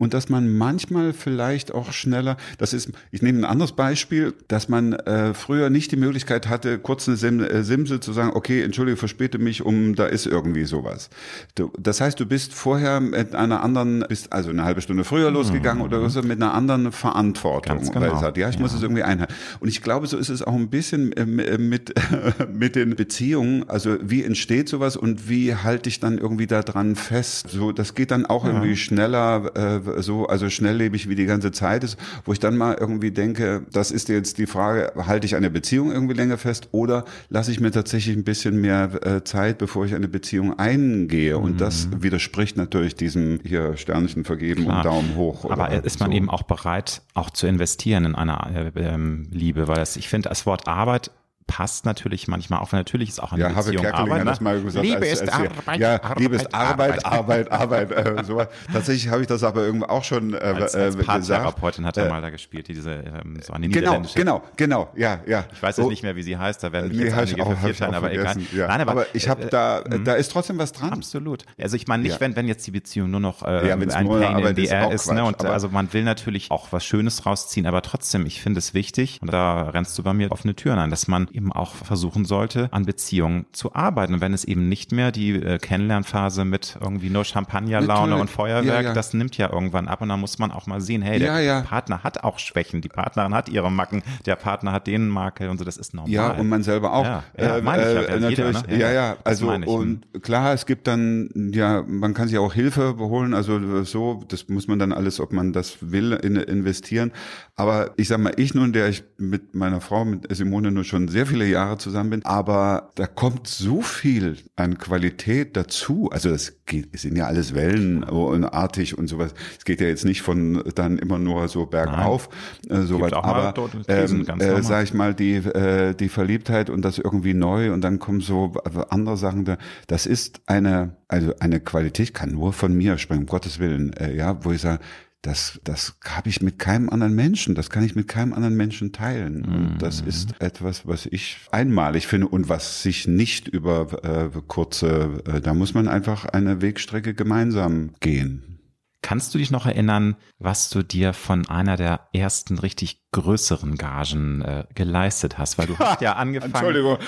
Speaker 3: und dass man manchmal vielleicht auch schneller, das ist, ich nehme ein anderes Beispiel, dass man äh, früher nicht die Möglichkeit hatte, kurz eine Sim, äh, Simse zu sagen, okay, entschuldige, verspäte mich, um da ist irgendwie sowas. Du, das heißt, du bist vorher mit einer anderen, bist also eine halbe Stunde früher losgegangen mhm. oder so mit einer anderen Verantwortung. Ganz genau. Weil es sagt, ja, ich ja. muss es irgendwie einhalten. Und ich glaube, so ist es auch ein bisschen äh, äh mit, mit den Beziehungen. Also wie entsteht sowas und wie halte ich dann irgendwie da dran fest? So, das geht dann auch ja. irgendwie schneller. Äh, so, also schnelllebig wie die ganze Zeit ist, wo ich dann mal irgendwie denke, das ist jetzt die Frage, halte ich eine Beziehung irgendwie länger fest oder lasse ich mir tatsächlich ein bisschen mehr äh, Zeit, bevor ich eine Beziehung eingehe? Und mhm. das widerspricht natürlich diesem hier Sternchen vergeben Klar. und Daumen hoch.
Speaker 1: Aber ist man so. eben auch bereit, auch zu investieren in eine äh, ähm, Liebe? Weil das, ich finde, das Wort Arbeit passt natürlich manchmal auch. Natürlich ist auch eine
Speaker 3: ja, Beziehung Arbeit. Ne? das mal gesagt. Liebe als, ist als Arbeit, ja, Arbeit, Liebe ist Arbeit, Arbeit, Arbeit. Arbeit äh, so. Tatsächlich habe ich das aber irgendwo auch schon äh,
Speaker 1: als, als äh, Paartherapeutin hat er äh, mal da gespielt, diese ähm, so eine
Speaker 3: Genau, genau, genau, ja, ja.
Speaker 1: Ich weiß jetzt nicht mehr, wie sie heißt, da werden mich nee, jetzt einige vervierteilen, aber egal.
Speaker 3: Ja. Nein, aber, aber ich habe äh, da, äh, da ist trotzdem was dran.
Speaker 1: Absolut. Also ich meine nicht, ja. wenn, wenn jetzt die Beziehung nur noch äh, ja, ein Pain in the Air ist, ne, und also man will natürlich auch was Schönes rausziehen, aber trotzdem, ich finde es wichtig, und da rennst du bei mir offene Türen an, dass man eben auch versuchen sollte, an Beziehungen zu arbeiten. Und wenn es eben nicht mehr die äh, Kennenlernphase mit irgendwie nur Champagnerlaune und Feuerwerk, ja, ja. das nimmt ja irgendwann ab und dann muss man auch mal sehen, hey, der ja, Partner hat auch Schwächen, die Partnerin hat ihre Macken, der Partner hat den Makel und so, das ist normal.
Speaker 3: Ja, und man selber auch. Ja, ja äh, meine ich ja, äh, natürlich, jeder, ne? ja, ja, also und klar, es gibt dann, ja, man kann sich auch Hilfe holen, also so, das muss man dann alles, ob man das will, in, investieren. Aber ich sag mal, ich nun, der ich mit meiner Frau, mit Simone nur schon sehr viele Jahre zusammen bin, aber da kommt so viel an Qualität dazu. Also es geht, es sind ja alles wellenartig und sowas. Es geht ja jetzt nicht von dann immer nur so bergauf, äh, sowas. Aber ähm, äh, sag ich mal, die äh, die Verliebtheit und das irgendwie neu und dann kommen so andere Sachen da. Das ist eine also eine Qualität kann nur von mir sprechen, um Gottes Willen. Äh, ja, wo ich sage das, das habe ich mit keinem anderen Menschen, das kann ich mit keinem anderen Menschen teilen. Und das mhm. ist etwas, was ich einmalig finde und was sich nicht über äh, kurze, äh, da muss man einfach eine Wegstrecke gemeinsam gehen.
Speaker 1: Kannst du dich noch erinnern, was du dir von einer der ersten richtig größeren Gagen äh, geleistet hast, weil du hast ja angefangen.
Speaker 3: Entschuldigung.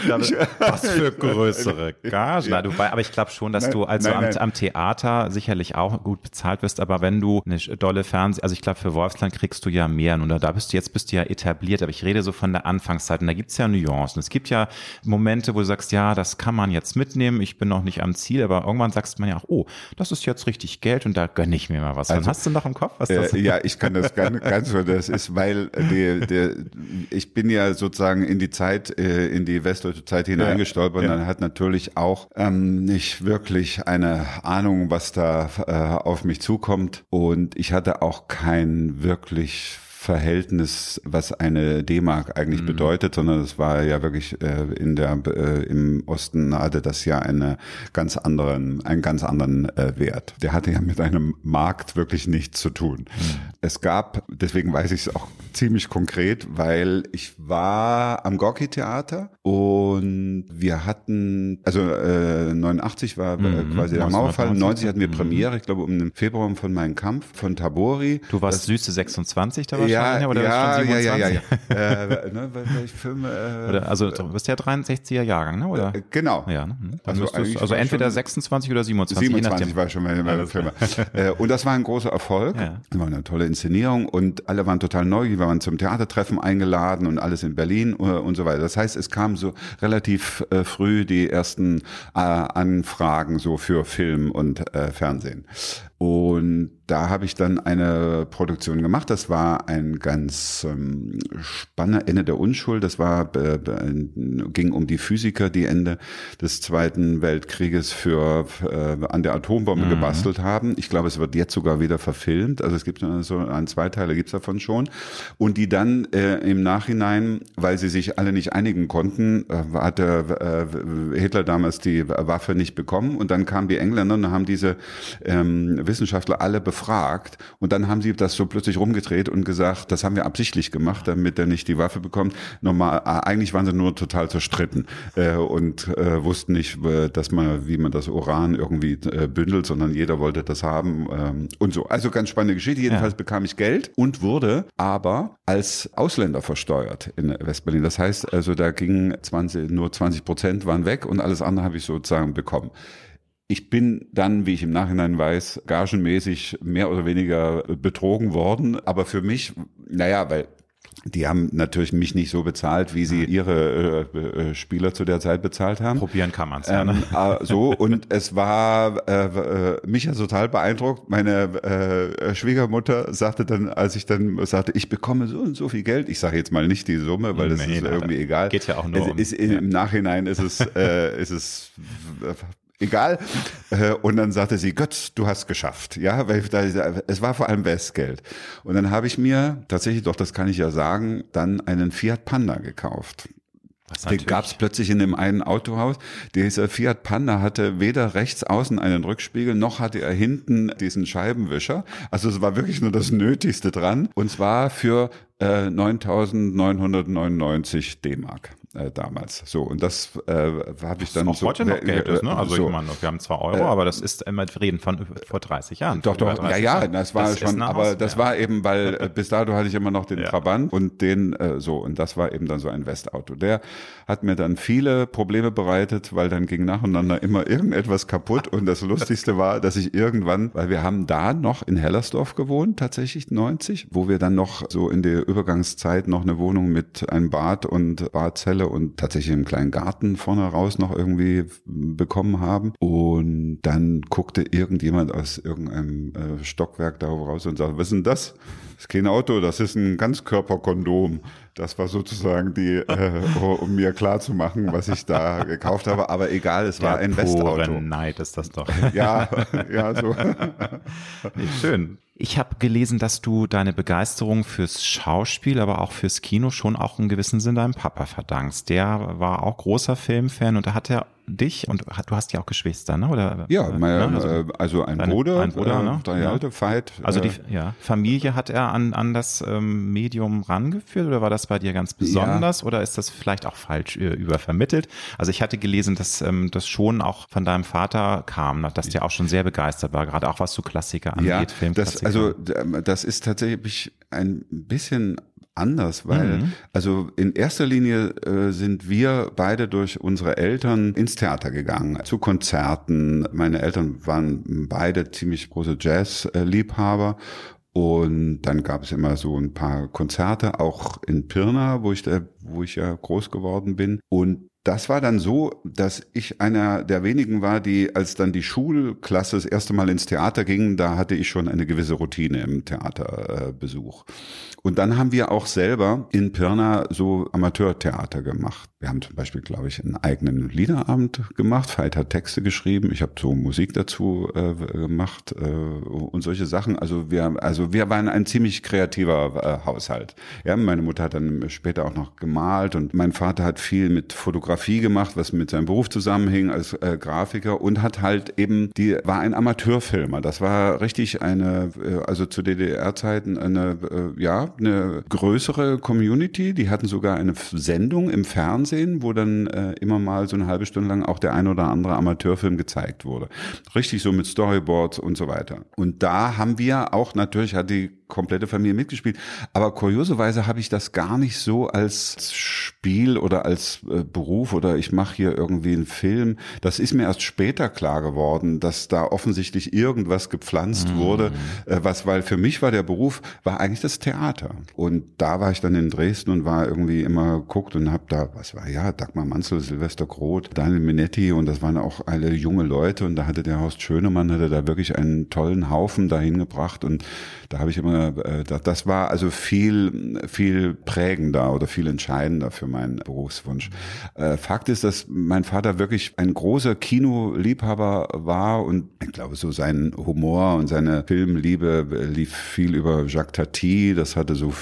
Speaker 1: was für größere Gagen? Ja. Du, aber ich glaube schon, dass nein, du also nein, am, am, Theater sicherlich auch gut bezahlt wirst, aber wenn du eine dolle Fernseh, also ich glaube für Wolfsland kriegst du ja mehr und da bist du jetzt bist du ja etabliert, aber ich rede so von der Anfangszeit und da gibt's ja Nuancen. Es gibt ja Momente, wo du sagst, ja, das kann man jetzt mitnehmen, ich bin noch nicht am Ziel, aber irgendwann sagst man ja auch, oh, das ist jetzt richtig Geld und da gönne ich mir mal was. Also, hast du noch im Kopf? Was
Speaker 3: das äh, ja, ich kann das ganz, ganz so, das ist, weil die, der, ich bin ja sozusagen in die Zeit, äh, in die westdeutsche Zeit hineingestolpert. Ja, ja. Dann hat natürlich auch ähm, nicht wirklich eine Ahnung, was da äh, auf mich zukommt. Und ich hatte auch kein wirklich Verhältnis, was eine D-Mark eigentlich mhm. bedeutet, sondern es war ja wirklich äh, in der äh, im Osten hatte das ja eine ganz anderen einen ganz anderen äh, Wert. Der hatte ja mit einem Markt wirklich nichts zu tun. Es gab, deswegen weiß ich es auch ziemlich konkret, weil ich war am Gorki Theater und wir hatten also äh, 89 war mhm. quasi der Mauerfall, 90 hatten wir mhm. Premiere, ich glaube um den Februar von meinem Kampf von Tabori.
Speaker 1: Du warst das, süße 26 da war
Speaker 3: ja, oder ja, schon 27? Ja, ja, ja, ja. äh, ne, welche
Speaker 1: Filme, äh, oder, also du bist ja 63er Jahrgang, ne? Oder?
Speaker 3: Äh, genau.
Speaker 1: Ja, ne? Hm. also, also entweder 26 oder 27.
Speaker 3: 27 war schon meine, meine Filme. äh, und das war ein großer Erfolg. Ja. Das war eine tolle Inszenierung und alle waren total neugierig, wir waren zum Theatertreffen eingeladen und alles in Berlin uh, und so weiter. Das heißt, es kamen so relativ äh, früh die ersten äh, Anfragen so für Film und äh, Fernsehen. Und da habe ich dann eine Produktion gemacht. Das war ein ganz ähm, spannender Ende der Unschuld. Das war äh, ging um die Physiker, die Ende des Zweiten Weltkrieges für äh, an der Atombombe mhm. gebastelt haben. Ich glaube, es wird jetzt sogar wieder verfilmt. Also es gibt so ein Zweiteiler gibt's davon schon. Und die dann äh, im Nachhinein, weil sie sich alle nicht einigen konnten, äh, hatte äh, Hitler damals die Waffe nicht bekommen. Und dann kamen die Engländer und haben diese ähm, Wissenschaftler alle befragt und dann haben sie das so plötzlich rumgedreht und gesagt, das haben wir absichtlich gemacht, damit er nicht die Waffe bekommt. Normal, äh, eigentlich waren sie nur total zerstritten äh, und äh, wussten nicht, äh, dass man, wie man das Uran irgendwie äh, bündelt, sondern jeder wollte das haben ähm, und so. Also ganz spannende Geschichte. Jedenfalls ja. bekam ich Geld und wurde aber als Ausländer versteuert in Westberlin. Das heißt, also da ging 20, nur 20 Prozent waren weg und alles andere habe ich sozusagen bekommen. Ich bin dann, wie ich im Nachhinein weiß, gagenmäßig mehr oder weniger betrogen worden. Aber für mich, naja, weil Die haben natürlich mich nicht so bezahlt, wie sie ihre äh, äh, Spieler zu der Zeit bezahlt haben.
Speaker 1: Probieren kann man es ja. Ne?
Speaker 3: Ähm, äh, so und es war äh, äh, mich ja total beeindruckt. Meine äh, Schwiegermutter sagte dann, als ich dann sagte, ich bekomme so und so viel Geld. Ich sage jetzt mal nicht die Summe, weil das nee, ist irgendwie egal.
Speaker 1: Geht ja auch nur.
Speaker 3: Es, um, ist, ja. Im Nachhinein ist es äh, ist es egal. Äh, und dann sagte sie, Gott, du hast geschafft. Ja, weil es war vor allem Westgeld. Und dann habe ich mir tatsächlich, doch das kann ich ja sagen, dann einen Fiat Panda gekauft. Den gab es plötzlich in dem einen Autohaus. Dieser Fiat Panda hatte weder rechts außen einen Rückspiegel, noch hatte er hinten diesen Scheibenwischer. Also es war wirklich nur das Nötigste dran. Und zwar für äh, 9.999 D-Mark äh, damals. So, und das äh, habe ich dann
Speaker 1: auch
Speaker 3: so.
Speaker 1: heute noch Geld ist, ne? Also so, ich meine, wir haben zwar Euro, äh, aber das ist immer reden von vor 30 Jahren.
Speaker 3: Doch, doch, ja, ja, das war das schon, aber Haus, das ja. war eben, weil äh, bis dato hatte ich immer noch den ja. Trabant und den äh, so, und das war eben dann so ein Westauto. Der hat mir dann viele Probleme bereitet, weil dann ging nacheinander immer irgendetwas kaputt und das Lustigste war, dass ich irgendwann, weil wir haben da noch in Hellersdorf gewohnt, tatsächlich 90, wo wir dann noch so in der Übergangszeit noch eine Wohnung mit einem Bad und Badzelle Halle und tatsächlich einen kleinen Garten vorne raus noch irgendwie bekommen haben. Und dann guckte irgendjemand aus irgendeinem äh, Stockwerk da raus und sagte, was ist denn das? Das ist kein Auto, das ist ein Ganzkörperkondom. Das war sozusagen die, äh, um mir klar zu machen, was ich da gekauft habe. Aber egal, es war ein Westauto.
Speaker 1: Neid ist das doch.
Speaker 3: ja, ja, so.
Speaker 1: Schön. Ich habe gelesen, dass du deine Begeisterung fürs Schauspiel, aber auch fürs Kino schon auch in gewissem Sinn deinem Papa verdankst. Der war auch großer Filmfan und da hat er dich und du hast ja auch Geschwister, ne? Oder,
Speaker 3: ja, äh, mein, ne? also, äh, also, ein deine, Bruder, ein Bruder, äh, ne? drei alte Veit.
Speaker 1: Also die äh, ja, Familie hat er an, an das ähm, Medium rangeführt oder war das bei dir ganz besonders ja. oder ist das vielleicht auch falsch übervermittelt? Also ich hatte gelesen, dass ähm, das schon auch von deinem Vater kam, dass der auch schon sehr begeistert war, gerade auch was so Klassiker angeht, ja,
Speaker 3: Filmklassiker. Das, also das ist tatsächlich ein bisschen anders, weil mhm. also in erster Linie äh, sind wir beide durch unsere Eltern ins Theater gegangen, zu Konzerten. Meine Eltern waren beide ziemlich große Jazz-Liebhaber und dann gab es immer so ein paar Konzerte, auch in Pirna, wo ich da, wo ich ja groß geworden bin. Und das war dann so, dass ich einer der wenigen war, die, als dann die Schulklasse das erste Mal ins Theater ging, da hatte ich schon eine gewisse Routine im Theaterbesuch. Und dann haben wir auch selber in Pirna so Amateurtheater gemacht. Wir haben zum Beispiel, glaube ich, einen eigenen Liederabend gemacht. Veit hat Texte geschrieben. Ich habe so Musik dazu äh, gemacht äh, und solche Sachen. Also wir, also wir waren ein ziemlich kreativer äh, Haushalt. Ja, meine Mutter hat dann später auch noch gemalt und mein Vater hat viel mit Fotografie gemacht, was mit seinem Beruf zusammenhing als äh, Grafiker und hat halt eben die war ein Amateurfilmer. Das war richtig eine, äh, also zu DDR-Zeiten eine, äh, ja eine größere Community. Die hatten sogar eine Sendung im Fernsehen, wo dann äh, immer mal so eine halbe Stunde lang auch der ein oder andere Amateurfilm gezeigt wurde. Richtig so mit Storyboards und so weiter. Und da haben wir auch natürlich hat die komplette Familie mitgespielt. Aber kurioserweise habe ich das gar nicht so als Spiel oder als äh, Beruf oder ich mache hier irgendwie einen Film. Das ist mir erst später klar geworden, dass da offensichtlich irgendwas gepflanzt mhm. wurde, äh, was, weil für mich war der Beruf, war eigentlich das Theater. Und da war ich dann in Dresden und war irgendwie immer guckt und habe da, was war, ja, Dagmar Manzel, Silvester Groth, Daniel Minetti und das waren auch alle junge Leute und da hatte der Horst Schönemann, hatte da wirklich einen tollen Haufen dahin gebracht und da habe ich immer, äh, das war also viel, viel prägender oder viel entscheidender für meinen Berufswunsch. Äh, Fakt ist, dass mein Vater wirklich ein großer Kinoliebhaber war und ich glaube, so sein Humor und seine Filmliebe lief viel über Jacques Tati. Das hatte so,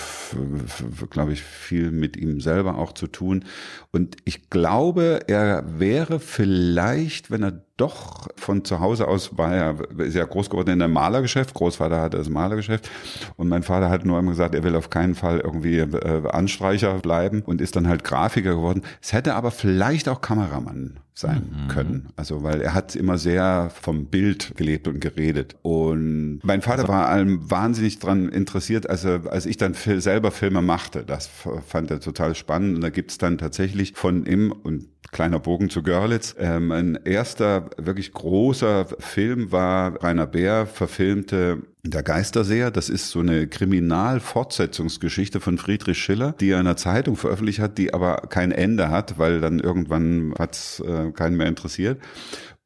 Speaker 3: glaube ich, viel mit ihm selber auch zu tun. Und ich glaube, er wäre vielleicht, wenn er doch von zu Hause aus war er ist ja groß geworden in einem Malergeschäft. Großvater hatte das Malergeschäft und mein Vater hat nur immer gesagt, er will auf keinen Fall irgendwie äh, Anstreicher bleiben und ist dann halt Grafiker geworden. Es hätte aber vielleicht auch Kameramann sein mhm. können. Also, weil er hat immer sehr vom Bild gelebt und geredet. Und mein Vater war allem wahnsinnig dran interessiert, als, er, als ich dann selber Filme machte. Das fand er total spannend. Und da gibt's dann tatsächlich von ihm und kleiner Bogen zu Görlitz. Ähm, ein erster wirklich großer Film war Rainer Bär verfilmte Der Geisterseher, das ist so eine Kriminalfortsetzungsgeschichte von Friedrich Schiller, die er in einer Zeitung veröffentlicht hat, die aber kein Ende hat, weil dann irgendwann hat's äh, keinen mehr interessiert.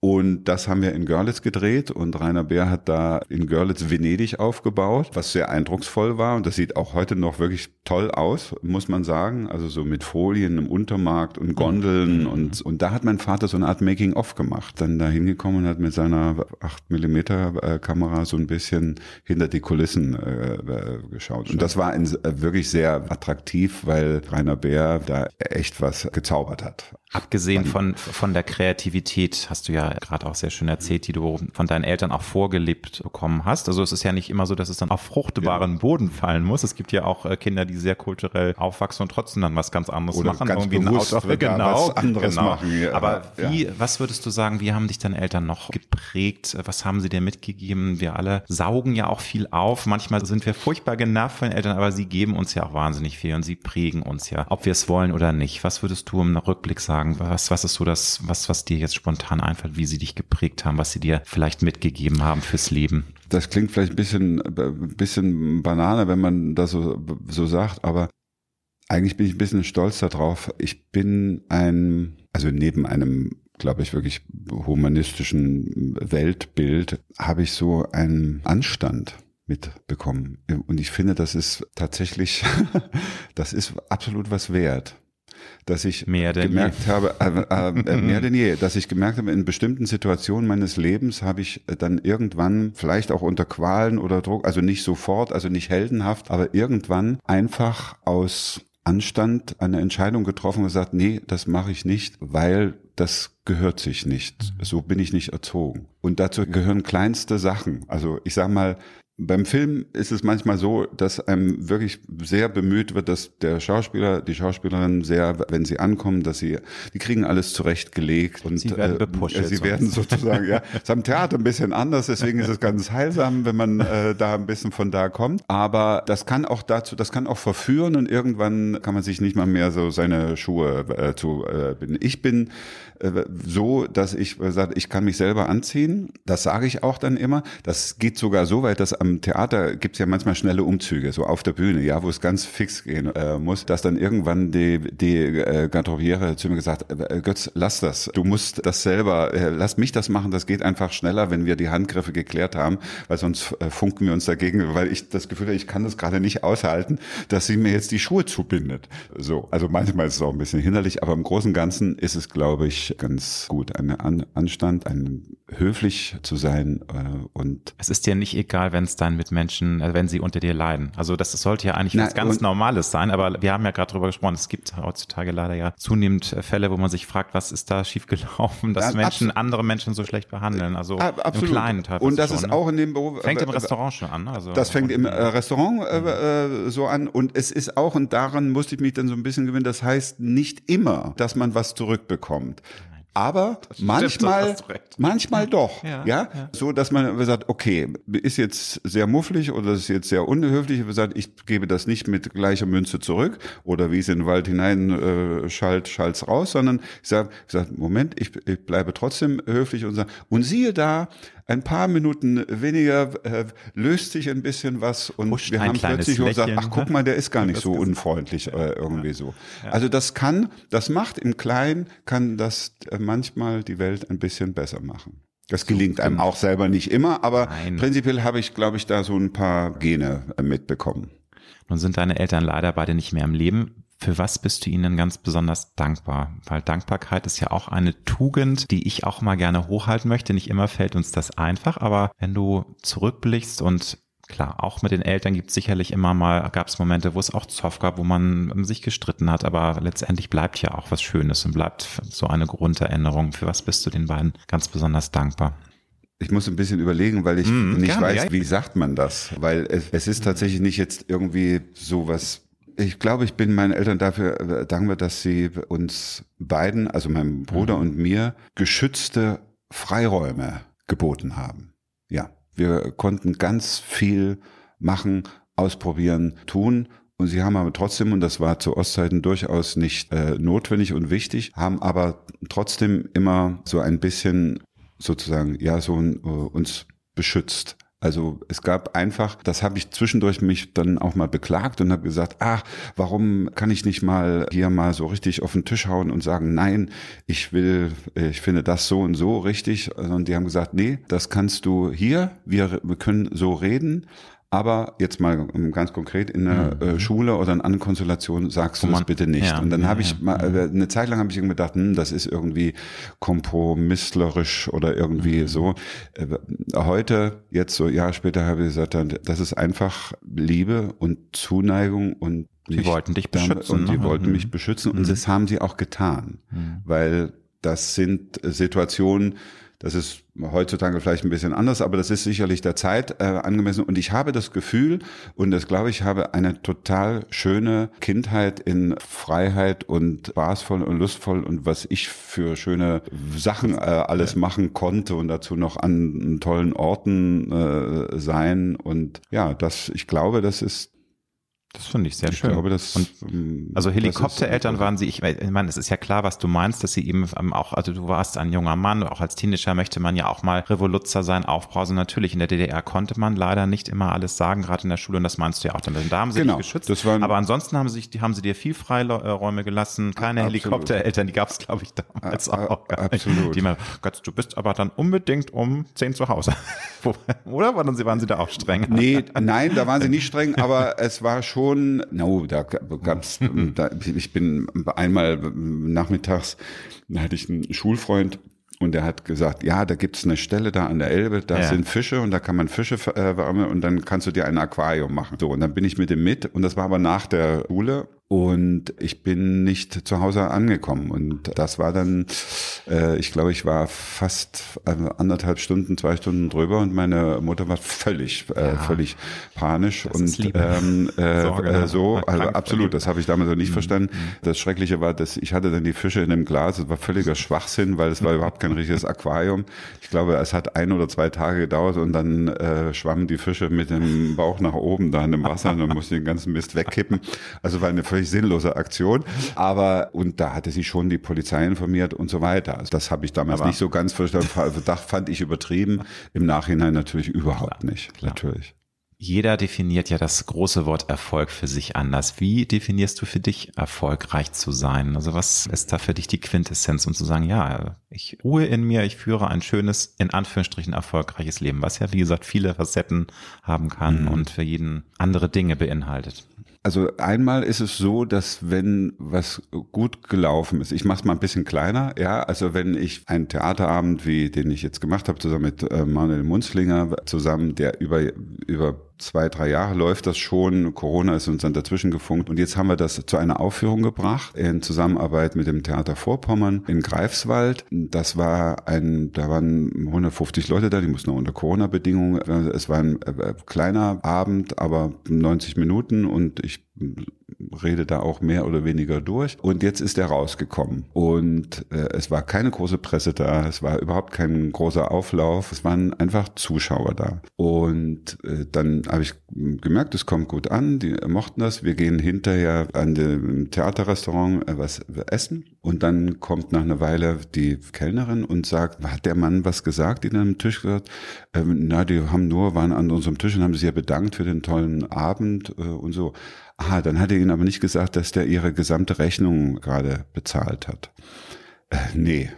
Speaker 3: Und das haben wir in Görlitz gedreht und Rainer Bär hat da in Görlitz Venedig aufgebaut, was sehr eindrucksvoll war und das sieht auch heute noch wirklich toll aus, muss man sagen. Also so mit Folien im Untermarkt und Gondeln mhm. und, und da hat mein Vater so eine Art Making-of gemacht. Dann da hingekommen und hat mit seiner 8 Millimeter äh, Kamera so ein bisschen hinter die Kulissen äh, äh geschaut. Und das war ein, äh, wirklich sehr attraktiv, weil Rainer Bär da echt was gezaubert hat.
Speaker 1: Abgesehen von, von der Kreativität hast du ja gerade auch sehr schön erzählt, die du von deinen Eltern auch vorgelebt bekommen hast. Also es ist ja nicht immer so, dass es dann auf fruchtbaren ja. Boden fallen muss. Es gibt ja auch äh, Kinder, die sehr kulturell aufwachsen und trotzdem dann was ganz anderes
Speaker 3: Oder
Speaker 1: machen.
Speaker 3: Ganz Irgendwie bewusst ein genau, was anderes genau. machen.
Speaker 1: Ja. Aber wie, ja. was würdest du sagen, wie haben dich deine Eltern noch geprägt? Was haben sie dir mitgegeben? Wir alle saugen ja auch viel auf. Manchmal sind wir furchtbar genervt von den Eltern, aber sie geben uns ja auch wahnsinnig viel und sie prägen uns ja, ob wir es wollen oder nicht. Was würdest du im Rückblick sagen? Was, was ist so das, was, was dir jetzt spontan einfällt, wie sie dich geprägt haben, was sie dir vielleicht mitgegeben haben fürs Leben?
Speaker 3: Das klingt vielleicht ein bisschen, ein bisschen Banane, wenn man das so, so sagt, aber eigentlich bin ich ein bisschen stolz darauf. Ich bin ein, also neben einem, glaube ich, wirklich humanistischen Weltbild, habe ich so einen Anstand mitbekommen. Und ich finde, das ist tatsächlich, das ist absolut was wert dass ich
Speaker 1: mehr
Speaker 3: gemerkt
Speaker 1: je.
Speaker 3: habe, äh, äh, äh, mehr denn je, dass ich gemerkt habe, in bestimmten Situationen meines Lebens habe ich dann irgendwann, vielleicht auch unter Qualen oder Druck, also nicht sofort, also nicht heldenhaft, aber irgendwann einfach aus Anstand eine Entscheidung getroffen und gesagt, nee, das mache ich nicht, weil das gehört sich nicht. So bin ich nicht erzogen. Und dazu gehören kleinste Sachen. Also ich sag mal, beim Film ist es manchmal so, dass einem wirklich sehr bemüht wird, dass der Schauspieler, die Schauspielerin sehr, wenn sie ankommen, dass sie, die kriegen alles zurechtgelegt und
Speaker 1: sie werden bepusht.
Speaker 3: Äh, sie werden sozusagen, ja, ist am Theater ein bisschen anders, deswegen ist es ganz heilsam, wenn man äh, da ein bisschen von da kommt. Aber das kann auch dazu, das kann auch verführen und irgendwann kann man sich nicht mal mehr so seine Schuhe äh, zu äh, binden. Ich bin äh, so, dass ich sage, ich kann mich selber anziehen. Das sage ich auch dann immer. Das geht sogar so weit, dass am Theater gibt's ja manchmal schnelle Umzüge, so auf der Bühne, ja, wo es ganz fix gehen äh, muss, dass dann irgendwann die, die äh, Garderobiere zu mir gesagt, äh, Götz, lass das. Du musst das selber, äh, lass mich das machen, das geht einfach schneller, wenn wir die Handgriffe geklärt haben, weil sonst äh, funken wir uns dagegen, weil ich das Gefühl habe, ich kann das gerade nicht aushalten, dass sie mir jetzt die Schuhe zubindet. So, also manchmal ist es auch ein bisschen hinderlich, aber im Großen und Ganzen ist es, glaube ich, ganz gut. Ein An Anstand, ein höflich zu sein äh, und
Speaker 1: es ist dir nicht egal, wenn es deinen Mitmenschen, äh, wenn sie unter dir leiden. Also das sollte ja eigentlich Na, was ganz Normales sein, aber wir haben ja gerade drüber gesprochen, es gibt heutzutage leider ja zunehmend äh, Fälle, wo man sich fragt, was ist da schiefgelaufen, dass ja, Menschen andere Menschen so schlecht behandeln, also
Speaker 3: absolut.
Speaker 1: im Kleinen
Speaker 3: teilweise Und das schon, ist auch in dem Beruf.
Speaker 1: Fängt im Restaurant schon an. Also
Speaker 3: das fängt im Restaurant äh, so an und es ist auch, und daran musste ich mich dann so ein bisschen gewinnen, das heißt nicht immer, dass man was zurückbekommt. Aber manchmal, manchmal doch, ja, ja, ja, so dass man sagt, okay, ist jetzt sehr mufflig oder ist jetzt sehr unhöflich. Ich sagt, ich gebe das nicht mit gleicher Münze zurück oder wie es in den Wald hinein äh, schallt, schalt's raus, sondern ich sage, sag, Moment, ich, ich bleibe trotzdem höflich und sage, und siehe da, ein paar Minuten weniger äh, löst sich ein bisschen was und
Speaker 1: Pusht
Speaker 3: wir haben plötzlich
Speaker 1: gesagt,
Speaker 3: ach guck mal, der ist gar nicht so unfreundlich äh, irgendwie so. Also das kann, das macht im Kleinen, kann das äh, manchmal die Welt ein bisschen besser machen. Das gelingt einem auch selber nicht immer, aber Nein. prinzipiell habe ich, glaube ich, da so ein paar Gene äh, mitbekommen.
Speaker 1: Nun sind deine Eltern leider beide nicht mehr im Leben. Für was bist du ihnen ganz besonders dankbar? Weil Dankbarkeit ist ja auch eine Tugend, die ich auch mal gerne hochhalten möchte. Nicht immer fällt uns das einfach, aber wenn du zurückblickst und klar, auch mit den Eltern gibt es sicherlich immer mal, gab es Momente, wo es auch Zoff gab, wo man sich gestritten hat, aber letztendlich bleibt ja auch was Schönes und bleibt so eine Grunderinnerung. Für was bist du den beiden ganz besonders dankbar?
Speaker 3: Ich muss ein bisschen überlegen, weil ich mm, nicht gerne, weiß, ja. wie sagt man das. Weil es, es ist tatsächlich nicht jetzt irgendwie so was ich glaube, ich bin meinen Eltern dafür äh, dankbar, dass sie uns beiden, also meinem Bruder mhm. und mir, geschützte Freiräume geboten haben. Ja, wir konnten ganz viel machen, ausprobieren, tun. Und sie haben aber trotzdem, und das war zu Ostzeiten durchaus nicht äh, notwendig und wichtig, haben aber trotzdem immer so ein bisschen sozusagen, ja, so äh, uns beschützt. Also es gab einfach, das habe ich zwischendurch mich dann auch mal beklagt und habe gesagt, ach, warum kann ich nicht mal hier mal so richtig auf den Tisch hauen und sagen, nein, ich will, ich finde das so und so richtig. Und die haben gesagt, nee, das kannst du hier, wir, wir können so reden, aber jetzt mal ganz konkret in der mhm. Äh, Schule oder in anderen Konstellationen sagst du das bitte nicht. Ja, und dann ja, habe ich ja. mal, äh, eine Zeit lang habe ich gedacht, hm, das ist irgendwie kompromisslerisch oder irgendwie mhm. so. Äh, heute, jetzt so Jahre später, habe ich gesagt, das ist einfach Liebe und Zuneigung und
Speaker 1: die wollten dich beschützen.
Speaker 3: Und die ne? wollten mich mhm. beschützen und mhm. das haben sie auch getan, mhm. weil das sind Situationen, das ist heutzutage vielleicht ein bisschen anders, aber das ist sicherlich der Zeit äh, angemessen. Und ich habe das Gefühl, und das glaube ich, habe eine total schöne Kindheit in Freiheit und spaßvoll und lustvoll und was ich für schöne Sachen äh, alles machen konnte und dazu noch an tollen Orten äh, sein. Und ja, das, ich glaube, das ist
Speaker 1: das finde ich sehr ich schön. Glaube, das, und, ähm, also Helikoptereltern waren sie, ich, meine, es ist ja klar, was du meinst, dass sie eben ähm, auch, also du warst ein junger Mann, auch als Teenager möchte man ja auch mal Revoluzzer sein, aufbrausen. Natürlich, in der DDR konnte man leider nicht immer alles sagen, gerade in der Schule, und das meinst du ja auch damit. Da haben sie genau, dich geschützt. Aber ansonsten haben sie, haben sie dir viel Freiräume gelassen, keine absolut. Helikoptereltern, die gab es, glaube ich, damals a, auch gar absolut. nicht. Die mal, Gott, du bist aber dann unbedingt um zehn zu Hause. Oder waren sie, waren sie da auch streng?
Speaker 3: Nee, nein, da waren sie nicht streng, aber es war schon schon, no, da gab's, da, ich bin einmal nachmittags, da hatte ich einen Schulfreund, und der hat gesagt, ja, da gibt's eine Stelle da an der Elbe, da ja. sind Fische und da kann man Fische verwärmen und dann kannst du dir ein Aquarium machen. So, und dann bin ich mit dem mit und das war aber nach der Schule und ich bin nicht zu Hause angekommen. Und das war dann, äh, ich glaube, ich war fast äh, anderthalb Stunden, zwei Stunden drüber und meine Mutter war völlig, äh, ja. völlig panisch das und ähm, äh, Sorge, äh, so, also absolut, das habe ich damals noch nicht mhm. verstanden. Mhm. Das Schreckliche war, dass ich hatte dann die Fische in einem Glas, es war völliger Schwachsinn, weil es war überhaupt kein richtiges Aquarium. Ich glaube, es hat ein oder zwei Tage gedauert und dann äh, schwammen die Fische mit dem Bauch nach oben da in dem Wasser und dann musste ich den ganzen Mist wegkippen. Also war eine völlig sinnlose Aktion. Aber, und da hatte sie schon die Polizei informiert und so weiter. Also das habe ich damals Aber nicht so ganz verstanden. Das fand ich übertrieben. Im Nachhinein natürlich überhaupt klar, nicht. Klar. Natürlich.
Speaker 1: Jeder definiert ja das große Wort Erfolg für sich anders. Wie definierst du für dich erfolgreich zu sein? Also was ist da für dich die Quintessenz, um zu sagen, ja, ich ruhe in mir, ich führe ein schönes, in Anführungsstrichen erfolgreiches Leben, was ja, wie gesagt, viele Facetten haben kann mhm. und für jeden andere Dinge beinhaltet.
Speaker 3: Also einmal ist es so, dass wenn was gut gelaufen ist, ich mache es mal ein bisschen kleiner, ja, also wenn ich einen Theaterabend, wie den ich jetzt gemacht habe, zusammen mit äh, Manuel Munzlinger, zusammen, der über, über zwei, drei Jahre läuft das schon. Corona ist uns dann dazwischen gefunkt. Und jetzt haben wir das zu einer Aufführung gebracht in Zusammenarbeit mit dem Theater Vorpommern in Greifswald. Das war ein, da waren 150 Leute da, die mussten auch unter Corona-Bedingungen. Es war ein äh, kleiner Abend, aber 90 Minuten und ich rede da auch mehr oder weniger durch. Und jetzt ist er rausgekommen. Und äh, es war keine große Presse da, es war überhaupt kein großer Auflauf, es waren einfach Zuschauer da. Und äh, dann habe ich gemerkt, es kommt gut an, die mochten das. Wir gehen hinterher an dem Theaterrestaurant äh, was essen. Und dann kommt nach einer Weile die Kellnerin und sagt, hat der Mann was gesagt, in einem Tisch gesagt? Ähm, na, die haben nur, waren an unserem Tisch und haben sich ja bedankt für den tollen Abend äh, und so. Ah, dann hat er ihnen aber nicht gesagt, dass der ihre gesamte Rechnung gerade bezahlt hat. Äh, nee,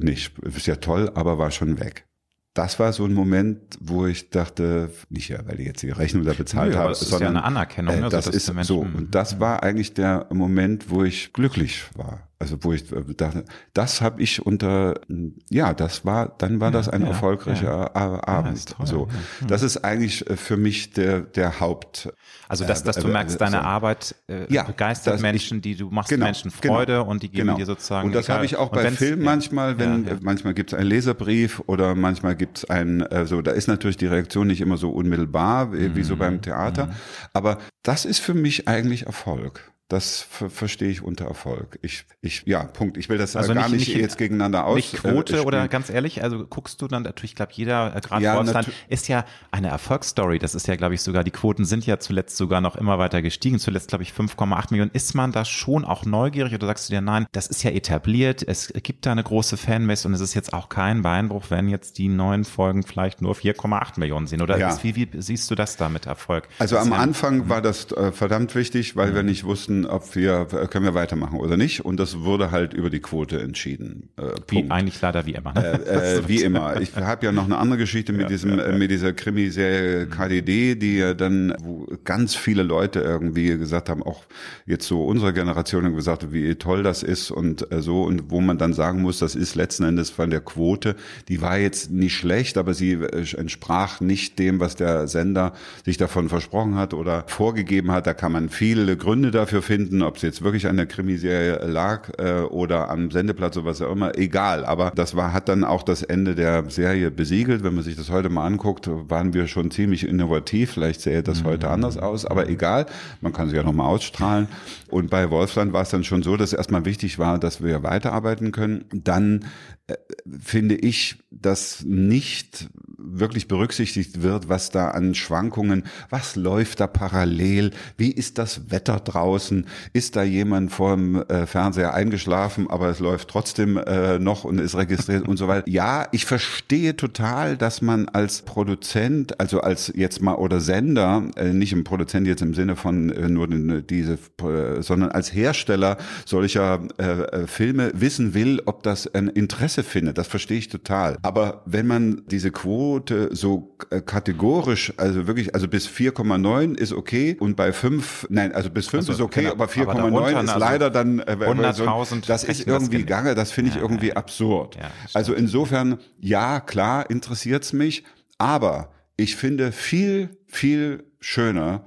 Speaker 3: nicht. Ist ja toll, aber war schon weg. Das war so ein Moment, wo ich dachte, nicht ja, weil ich jetzt die Rechnung da bezahlt Nö, habe,
Speaker 1: das sondern ist ja eine Anerkennung.
Speaker 3: Ne? Äh, das, das ist so. Und das war eigentlich der Moment, wo ich glücklich war. Also wo ich äh, dachte, das habe ich unter, ja, das war, dann war ja, das ein ja, erfolgreicher ja. Abend. Toll, so, das ist eigentlich äh, für mich der der Haupt.
Speaker 1: Also dass, dass du äh, merkst, deine so. Arbeit äh, begeistert Menschen, ich, die du machst genau, Menschen genau. Freude genau, und die geben genau. dir sozusagen.
Speaker 3: Und das habe ich auch bei Film manchmal, wenn manchmal gibt es einen Leserbrief oder manchmal gibt es einen, äh, so da ist natürlich die Reaktion nicht immer so unmittelbar wie, mhm. so beim Theater, mhm. aber das ist für mich eigentlich Erfolg das verstehe ich unter Erfolg. Ich, ich, ja, Punkt. Ich will das also gar nicht, nicht, jetzt gegeneinander aus.
Speaker 1: Nicht Quote äh, oder ganz ehrlich, also guckst du dann natürlich, ich glaube, jeder, äh, gerade ja, Wolfsland, ist ja eine Erfolgsstory. Das ist ja, glaube ich, sogar, die Quoten sind ja zuletzt sogar noch immer weiter gestiegen. Zuletzt, glaube ich, 5,8 Millionen. Ist man da schon auch neugierig oder sagst du dir, nein, das ist ja etabliert, es gibt da eine große Fanbase und es ist jetzt auch kein Beinbruch, wenn jetzt die neuen Folgen vielleicht nur 4,8 Millionen sind? Oder ja. wie, wie siehst du das da mit Erfolg?
Speaker 3: Also am Anfang war das äh, verdammt wichtig, weil mhm. wir nicht wussten, ob wir, können wir weitermachen oder nicht. Und das wurde halt über die Quote entschieden.
Speaker 1: Äh, wie eigentlich leider wie immer.
Speaker 3: Äh, äh, wie immer. Ich habe ja noch eine andere Geschichte mit ja, diesem, ja, ja. mit dieser Krimiserie KDD, die ja dann, wo ganz viele Leute irgendwie gesagt haben, auch jetzt so unsere Generation gesagt, wie toll das ist und äh, so und wo man dann sagen muss, das ist letzten Endes von der Quote, die war jetzt nicht schlecht, aber sie äh, entsprach nicht dem, was der Sender sich davon versprochen hat oder vorgegeben hat. Da kann man viele Gründe dafür finden finden, ob es jetzt wirklich an der Krimiserie lag äh, oder am Sendeplatz oder was auch immer, egal. Aber das war, hat dann auch das Ende der Serie besiegelt. Wenn man sich das heute mal anguckt, waren wir schon ziemlich innovativ. Vielleicht sähe das mhm. heute anders aus, aber egal. Man kann sie ja nochmal ausstrahlen. Und bei Wolfland war es dann schon so, dass erstmal wichtig war, dass wir weiterarbeiten können. Dann äh, finde ich, dass nicht wirklich berücksichtigt wird, was da an Schwankungen, was läuft da parallel, wie ist das Wetter draußen, ist da jemand vor dem äh, Fernseher eingeschlafen, aber es läuft trotzdem äh, noch und ist registriert und so weiter. Ja, ich verstehe total, dass man als Produzent, also als jetzt mal oder Sender, äh, nicht im Produzent jetzt im Sinne von äh, nur den, diese, äh, sondern als Hersteller solcher äh, Filme wissen will, ob das ein Interesse findet. Das verstehe ich total. Aber wenn man diese Quote so äh, kategorisch, also wirklich, also bis 4,9 ist okay und bei 5, nein, also bis 5 also, ist okay, genau, aber 4,9 ist also leider dann, äh, so, das ist irgendwie gange, das finde ich ja, irgendwie ja. absurd. Ja, also insofern, ja, klar, interessiert's mich, aber ich finde viel, viel schöner,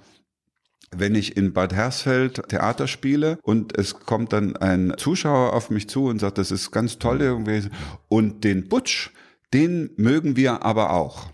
Speaker 3: wenn ich in Bad Hersfeld Theater spiele und es kommt dann ein Zuschauer auf mich zu und sagt, das ist ganz toll irgendwie und den Butch, den mögen wir aber auch.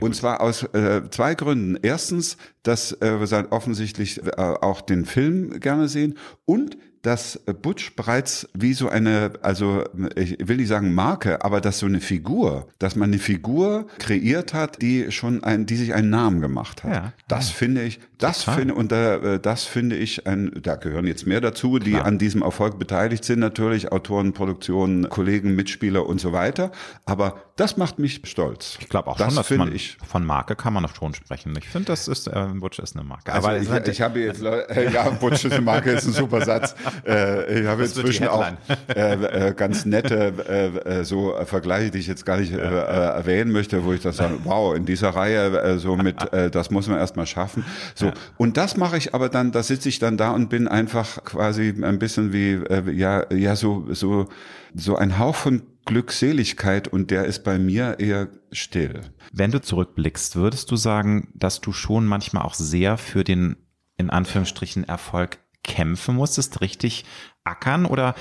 Speaker 3: Und zwar aus äh, zwei Gründen. Erstens, dass äh, wir offensichtlich äh, auch den Film gerne sehen und dass Butch bereits wie so eine, also ich will nicht sagen Marke, aber dass so eine Figur, dass man eine Figur kreiert hat, die schon ein, die sich einen Namen gemacht hat. Ja, das ja. finde ich, das finde und äh, das finde ich ein, da gehören jetzt mehr dazu, die Klar. an diesem Erfolg beteiligt sind natürlich, Autoren, Produktionen, Kollegen, Mitspieler und so weiter. Aber das macht mich stolz.
Speaker 1: Ich glaube auch das schon, dass man ich, von Marke kann man schon sprechen. Ich finde, das ist äh, Butch ist eine Marke.
Speaker 3: Also Aber ich, ich, ich habe jetzt, äh, ja, Butch ist eine Marke, ist ein super Satz. Äh, ich habe inzwischen auch äh, äh, ganz nette äh, äh, so Vergleiche, die ich jetzt gar nicht äh, erwähnen möchte, wo ich das sage, wow, in dieser Reihe so mit, das muss man erstmal schaffen. So und das mache ich aber dann, da sitze ich dann da und bin einfach quasi ein bisschen wie ja ja so so so ein Hauch von Glückseligkeit und der ist bei mir eher still.
Speaker 1: Wenn du zurückblickst, würdest du sagen, dass du schon manchmal auch sehr für den in Anführungsstrichen Erfolg kämpfen musstest, richtig ackern oder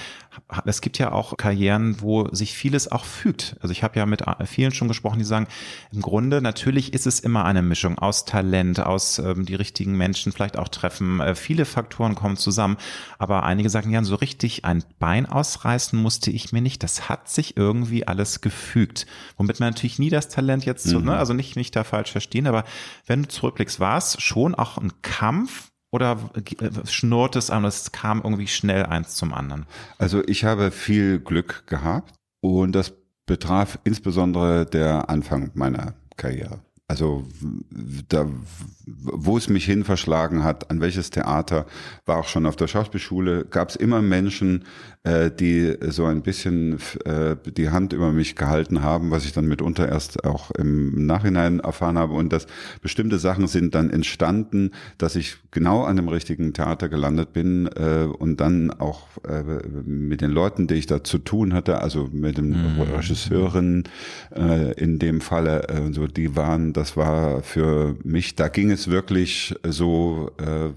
Speaker 1: es gibt ja auch Karrieren, wo sich vieles auch fügt. Also ich habe ja mit vielen schon gesprochen, die sagen, im Grunde natürlich ist es immer eine Mischung aus Talent, aus ähm, die richtigen Menschen vielleicht auch treffen. Äh, viele Faktoren kommen zusammen, aber einige sagen ja, so richtig ein Bein ausreißen musste ich mir nicht. Das hat sich irgendwie alles gefügt. Womit man natürlich nie das Talent jetzt, mhm. so, ne? also nicht, nicht da falsch verstehen, aber wenn du zurückblickst, war es schon auch ein Kampf, oder äh, schnurrt es an, es kam irgendwie schnell eins zum anderen?
Speaker 3: Also ich habe viel Glück gehabt und das betraf insbesondere der Anfang meiner Karriere. Also da, wo es mich hin verschlagen hat, an welches Theater, war auch schon auf der Schauspielschule, gab es immer Menschen, äh, die so ein bisschen äh, die Hand über mich gehalten haben, was ich dann mitunter erst auch im Nachhinein erfahren habe. Und dass bestimmte Sachen sind dann entstanden, dass ich genau an dem richtigen Theater gelandet bin äh, und dann auch äh, mit den Leuten, die ich da zu tun hatte, also mit den mhm. Regisseuren äh, in dem Falle, äh, so die waren, das war für mich, da ging es wirklich so äh,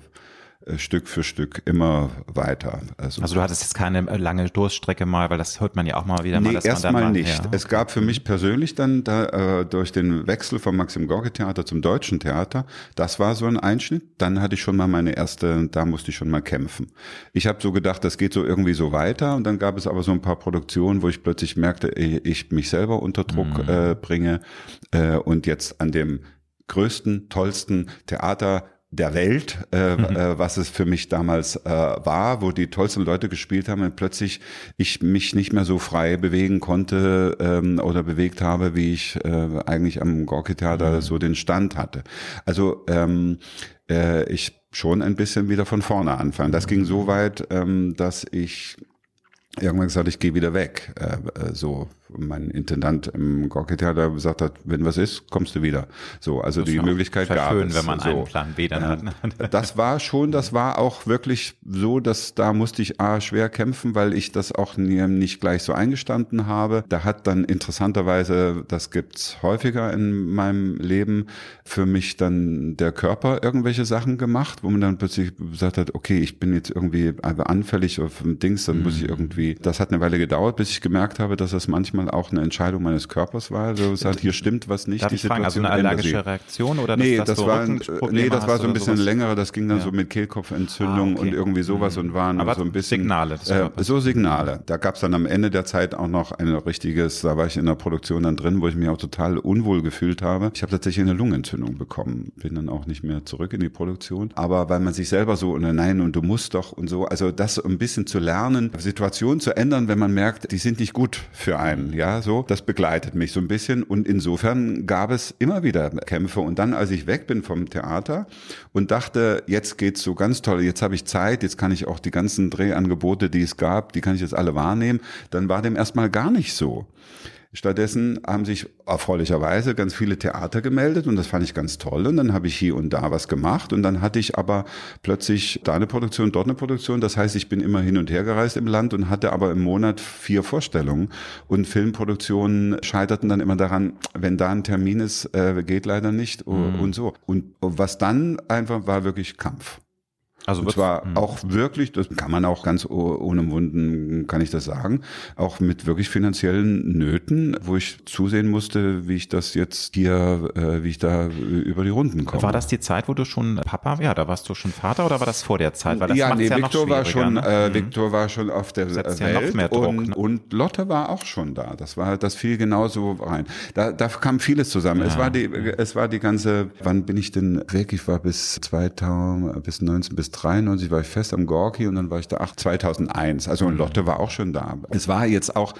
Speaker 3: Stück für Stück immer weiter.
Speaker 1: Also, also, du hattest jetzt keine äh, lange Durststrecke mal, weil das hört man ja auch mal wieder
Speaker 3: nee,
Speaker 1: mal.
Speaker 3: erstmal nicht. Ja. Es gab für mich persönlich dann da, äh, durch den Wechsel vom Maxim Gorki Theater zum Deutschen Theater, das war so ein Einschnitt. Dann hatte ich schon mal meine erste, da musste ich schon mal kämpfen. Ich habe so gedacht, das geht so irgendwie so weiter und dann gab es aber so ein paar Produktionen, wo ich plötzlich merkte, ich mich selber unter Druck mhm. äh, bringe äh, und jetzt an dem größten, tollsten Theater der Welt, äh, mhm. äh, was es für mich damals äh, war, wo die tollsten Leute gespielt haben und plötzlich ich mich nicht mehr so frei bewegen konnte ähm, oder bewegt habe, wie ich äh, eigentlich am Gorki-Theater mhm. so den Stand hatte. Also ähm, äh, ich schon ein bisschen wieder von vorne anfangen. Das ging so weit, ähm, dass ich irgendwann gesagt, ich gehe wieder weg. Äh, äh so mein Intendant im Gorki-Theater gesagt hat, wenn was ist, kommst du wieder. So, also die Möglichkeit gab schön,
Speaker 1: es. wenn man
Speaker 3: so.
Speaker 1: einen Plan B dann hat.
Speaker 3: das war schon, das war auch wirklich so, dass da musste ich A, schwer kämpfen, weil ich das auch nicht gleich so eingestanden habe. Da hat dann interessanterweise, das gibt's häufiger in meinem Leben, für mich dann der Körper irgendwelche Sachen gemacht, wo man dann plötzlich gesagt hat, okay, ich bin jetzt irgendwie anfällig auf Dings, dann mhm. muss ich mhm. irgendwie, das hat eine Weile gedauert, bis ich gemerkt habe, dass das manchmal manchmal auch eine Entscheidung meines Körpers war. Also sagt, hier stimmt was nicht.
Speaker 1: Darf die ich fragen, also eine allergische Reaktion oder
Speaker 3: nee, das, das, so war, nee, das war so ein bisschen länger. Das ging dann ja. so mit Kehlkopfentzündung ah, okay. und irgendwie sowas mhm. und waren Aber so ein bisschen
Speaker 1: Signale.
Speaker 3: Äh, so Signale. Da gab es dann am Ende der Zeit auch noch ein richtiges. Da war ich in der Produktion dann drin, wo ich mich auch total unwohl gefühlt habe. Ich habe tatsächlich eine Lungenentzündung bekommen. Bin dann auch nicht mehr zurück in die Produktion. Aber weil man sich selber so und nein und du musst doch und so. Also das ein bisschen zu lernen, Situationen zu ändern, wenn man merkt, die sind nicht gut für einen ja, so. Das begleitet mich so ein bisschen und insofern gab es immer wieder Kämpfe und dann, als ich weg bin vom Theater und dachte, jetzt geht's so ganz toll, jetzt habe ich Zeit, jetzt kann ich auch die ganzen Drehangebote, die es gab, die kann ich jetzt alle wahrnehmen, dann war dem erstmal gar nicht so. Stattdessen haben sich erfreulicherweise ganz viele Theater gemeldet und das fand ich ganz toll. Und dann habe ich hier und da was gemacht und dann hatte ich aber plötzlich da eine Produktion, dort eine Produktion. Das heißt, ich bin immer hin und her gereist im Land und hatte aber im Monat vier Vorstellungen. Und Filmproduktionen scheiterten dann immer daran, wenn da ein Termin ist, äh, geht leider nicht mhm. und so. Und was dann einfach war wirklich Kampf. Also und zwar mh. auch wirklich, das kann man auch ganz ohne Wunden, kann ich das sagen, auch mit wirklich finanziellen Nöten, wo ich zusehen musste, wie ich das jetzt hier, äh, wie ich da über die Runden komme.
Speaker 1: War das die Zeit, wo du schon Papa, ja, da warst du schon Vater oder war das vor der Zeit?
Speaker 3: Weil das ja, nee, ja Victor war schon, ne? äh, mhm. Victor war schon auf der Welt ja Druck, und, ne? und Lotte war auch schon da. Das war, das fiel genauso rein. Da, da kam vieles zusammen. Ja. Es war die, es war die ganze, wann bin ich denn weg? Ich war bis 2000, bis 19, bis 93 war ich fest am Gorki und dann war ich da, ach, 2001. Also und Lotte war auch schon da. Es war jetzt auch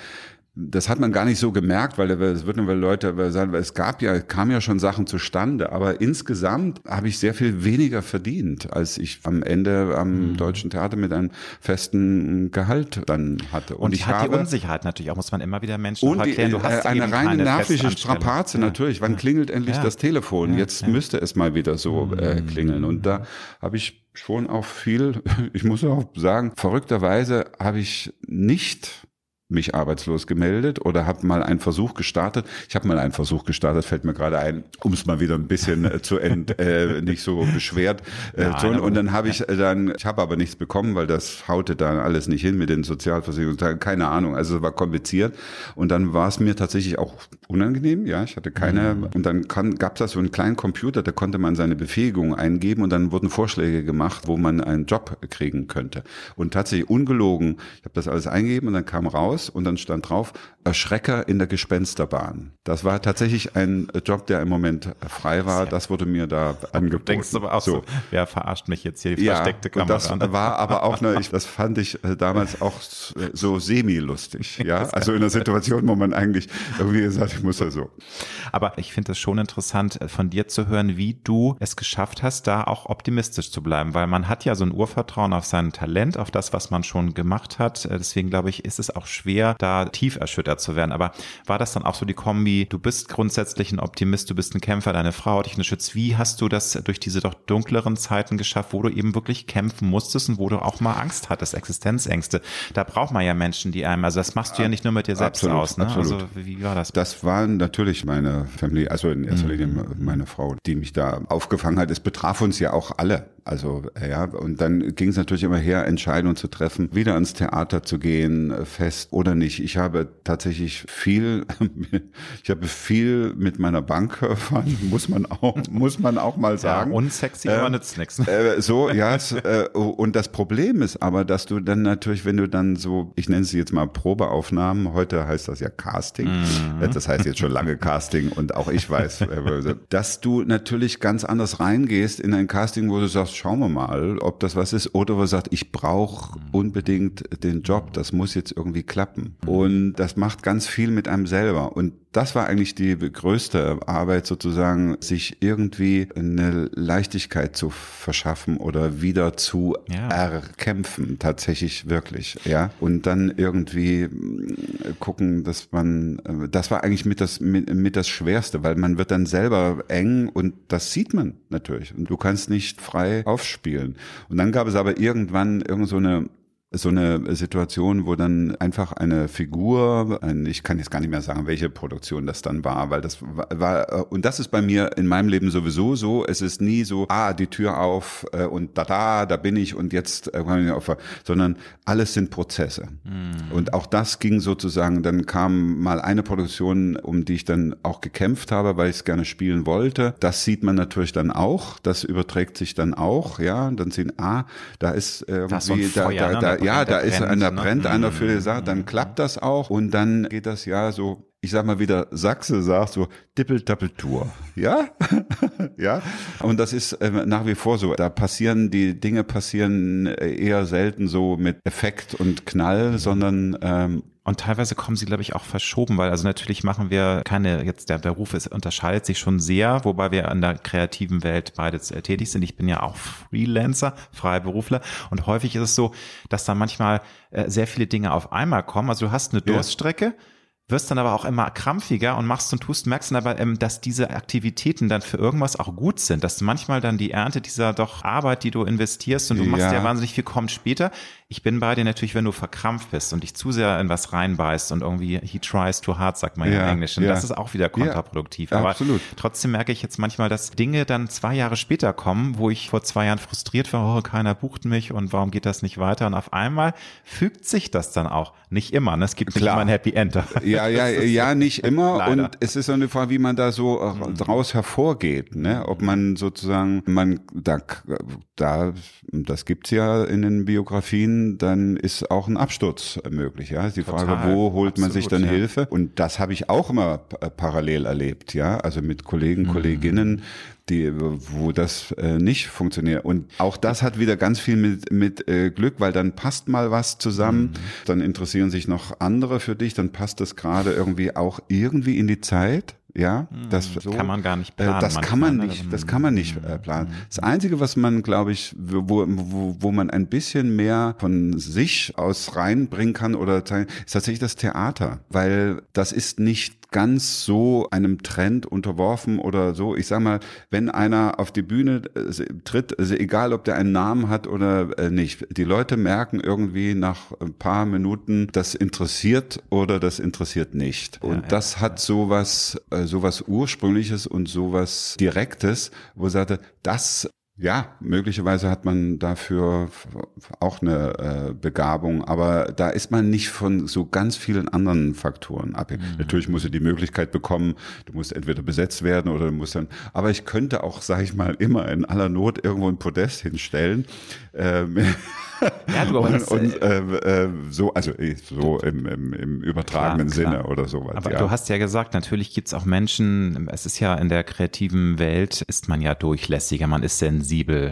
Speaker 3: das hat man gar nicht so gemerkt, weil es würden weil Leute sagen, weil es gab ja, kam ja schon Sachen zustande, aber insgesamt habe ich sehr viel weniger verdient, als ich am Ende am mhm. Deutschen Theater mit einem festen Gehalt dann hatte.
Speaker 1: Und, und ich hat habe, die Unsicherheit natürlich auch, muss man immer wieder Menschen und erklären.
Speaker 3: Du hast äh, eine reine nervliche Strapaze ja. natürlich. Wann klingelt endlich ja. das Telefon? Ja. Jetzt müsste es mal wieder so äh, mhm. klingeln. Und da habe ich schon auch viel, ich muss auch sagen, verrückterweise habe ich nicht mich arbeitslos gemeldet oder habe mal einen Versuch gestartet. Ich habe mal einen Versuch gestartet, fällt mir gerade ein, um es mal wieder ein bisschen äh, zu end, äh, nicht so beschwert äh, zu tun. Und dann habe ich äh, dann, ich habe aber nichts bekommen, weil das haute dann alles nicht hin mit den Sozialversicherungen. Keine Ahnung, also es war kompliziert. Und dann war es mir tatsächlich auch unangenehm. Ja, ich hatte keine. Mhm. Und dann gab es da so einen kleinen Computer, da konnte man seine Befähigung eingeben und dann wurden Vorschläge gemacht, wo man einen Job kriegen könnte. Und tatsächlich ungelogen, ich habe das alles eingegeben und dann kam raus raus und dann stand drauf, Erschrecker in der Gespensterbahn. Das war tatsächlich ein Job, der im Moment frei war. Das wurde mir da angeboten.
Speaker 1: Du denkst aber auch so, wer verarscht mich jetzt hier, die ja, versteckte Kamera.
Speaker 3: das war aber auch, eine, das fand ich äh, damals auch so semi-lustig. Ja, also in der Situation, wo man eigentlich irgendwie gesagt, ich muss ja so.
Speaker 1: Aber ich finde es schon interessant, äh, von dir zu hören, wie du es geschafft hast, da auch optimistisch zu bleiben, weil man hat ja so ein Urvertrauen auf sein Talent, auf das, was man schon gemacht hat. Äh, deswegen glaube ich, ist es auch schwierig, schwer, da tief erschüttert zu werden. Aber war das dann auch so die Kombi, du bist grundsätzlich ein Optimist, du bist ein Kämpfer, deine Frau hat dich unterstützt. Wie hast du das durch diese doch dunkleren Zeiten geschafft, wo du eben wirklich kämpfen musstest und wo du auch mal Angst hattest, Existenzängste? Da braucht man ja Menschen, die einem, also das machst du ja nicht nur mit dir selbst absolut, aus. Ne?
Speaker 3: Absolut. Also wie war das? Das war natürlich meine Familie, also in erster Linie mhm. meine Frau, die mich da aufgefangen hat. Es betraf uns ja auch alle. Also ja, und dann ging es natürlich immer her, Entscheidungen zu treffen, wieder ans Theater zu gehen, fest oder nicht. Ich habe tatsächlich viel, ich habe viel mit meiner Bank verhandelt, muss man auch, muss man auch mal sagen.
Speaker 1: Ja, unsexy, äh, aber nützt nichts.
Speaker 3: Äh, so, ja, es, äh, und das Problem ist aber, dass du dann natürlich, wenn du dann so, ich nenne sie jetzt mal Probeaufnahmen, heute heißt das ja Casting, mhm. das heißt jetzt schon lange Casting und auch ich weiß, äh, dass du natürlich ganz anders reingehst in ein Casting, wo du sagst, schauen wir mal, ob das was ist, oder wo du sagst, ich brauche unbedingt den Job, das muss jetzt irgendwie klappen. Und das macht ganz viel mit einem selber. Und das war eigentlich die größte Arbeit sozusagen, sich irgendwie eine Leichtigkeit zu verschaffen oder wieder zu ja. erkämpfen, tatsächlich wirklich, ja. Und dann irgendwie mm, gucken, dass man, äh, das war eigentlich mit das, mit, mit das Schwerste, weil man wird dann selber eng und das sieht man natürlich. Und du kannst nicht frei aufspielen. Und dann gab es aber irgendwann irgend so eine so eine Situation, wo dann einfach eine Figur, ein, ich kann jetzt gar nicht mehr sagen, welche Produktion das dann war, weil das war, äh, und das ist bei mir in meinem Leben sowieso so, es ist nie so, ah, die Tür auf äh, und da, da, da bin ich und jetzt, äh, sondern alles sind Prozesse. Mhm. Und auch das ging sozusagen, dann kam mal eine Produktion, um die ich dann auch gekämpft habe, weil ich es gerne spielen wollte. Das sieht man natürlich dann auch, das überträgt sich dann auch, ja, und dann sehen, ah, da ist irgendwie, so Feuer, da, da, ne? da ja, da ist einer, brennt einer für die Sache, dann klappt das auch und dann geht das ja so ich sag mal wieder, Sachse sagt so Dippel-Tappel-Tour. Ja? ja? Und das ist äh, nach wie vor so. Da passieren, die Dinge passieren eher selten so mit Effekt und Knall, sondern ähm,
Speaker 1: und teilweise kommen sie, glaube ich, auch verschoben, weil also natürlich machen wir keine, jetzt der Beruf ist, unterscheidet sich schon sehr, wobei wir an der kreativen Welt beide äh, tätig sind. Ich bin ja auch Freelancer, Freiberufler und häufig ist es so, dass da manchmal äh, sehr viele Dinge auf einmal kommen. Also du hast eine Durststrecke. Ja wirst dann aber auch immer krampfiger und machst und tust, merkst dann aber, ähm, dass diese Aktivitäten dann für irgendwas auch gut sind, dass manchmal dann die Ernte dieser doch Arbeit, die du investierst und du machst ja wahnsinnig viel, kommt später. Ich bin bei dir natürlich, wenn du verkrampft bist und dich zu sehr in was reinbeißt und irgendwie he tries too hard, sagt man ja, im Englischen. Ja. Das ist auch wieder kontraproduktiv. Ja, aber absolut. trotzdem merke ich jetzt manchmal, dass Dinge dann zwei Jahre später kommen, wo ich vor zwei Jahren frustriert war, oh, keiner bucht mich und warum geht das nicht weiter? Und auf einmal fügt sich das dann auch. Nicht immer, ne? Es gibt Klar. nicht immer ein Happy End.
Speaker 3: Ja, ja, ja, nicht immer. Leider. Und es ist so eine Frage, wie man da so mhm. draus hervorgeht. Ne? Ob man sozusagen, man da, da, das gibt's ja in den Biografien, dann ist auch ein Absturz möglich. Ja, die Frage, Total. wo holt man sich dann ja. Hilfe? Und das habe ich auch immer parallel erlebt. Ja, also mit Kollegen, mhm. Kolleginnen, die, wo das äh, nicht funktioniert. Und auch das hat wieder ganz viel mit, mit äh, Glück, weil dann passt mal was zusammen, mhm. dann interessieren sich noch andere für dich, dann passt das gerade irgendwie auch irgendwie in die Zeit. Ja,
Speaker 1: mhm. das so, kann man gar nicht planen.
Speaker 3: Äh, das kann man nicht, das kann man nicht planen. Das Einzige, was man, glaube ich, wo, wo, wo man ein bisschen mehr von sich aus reinbringen kann oder ist tatsächlich das Theater, weil das ist nicht ganz so einem Trend unterworfen oder so. Ich sag mal, wenn einer auf die Bühne äh, tritt, also egal ob der einen Namen hat oder äh, nicht, die Leute merken irgendwie nach ein paar Minuten, das interessiert oder das interessiert nicht. Und ja, das ja. hat sowas, äh, sowas Ursprüngliches und sowas Direktes, wo er sagte, das ja, möglicherweise hat man dafür auch eine äh, Begabung, aber da ist man nicht von so ganz vielen anderen Faktoren abhängig. Mhm. Natürlich musst du die Möglichkeit bekommen, du musst entweder besetzt werden oder du musst dann, aber ich könnte auch, sage ich mal, immer in aller Not irgendwo ein Podest hinstellen. Ähm, ja, du und, und äh, äh, so, also äh, so im, im, im übertragenen klar, Sinne klar. oder sowas.
Speaker 1: Aber
Speaker 3: ja.
Speaker 1: du hast ja gesagt, natürlich gibt's auch Menschen, es ist ja in der kreativen Welt, ist man ja durchlässiger, man ist sensibel.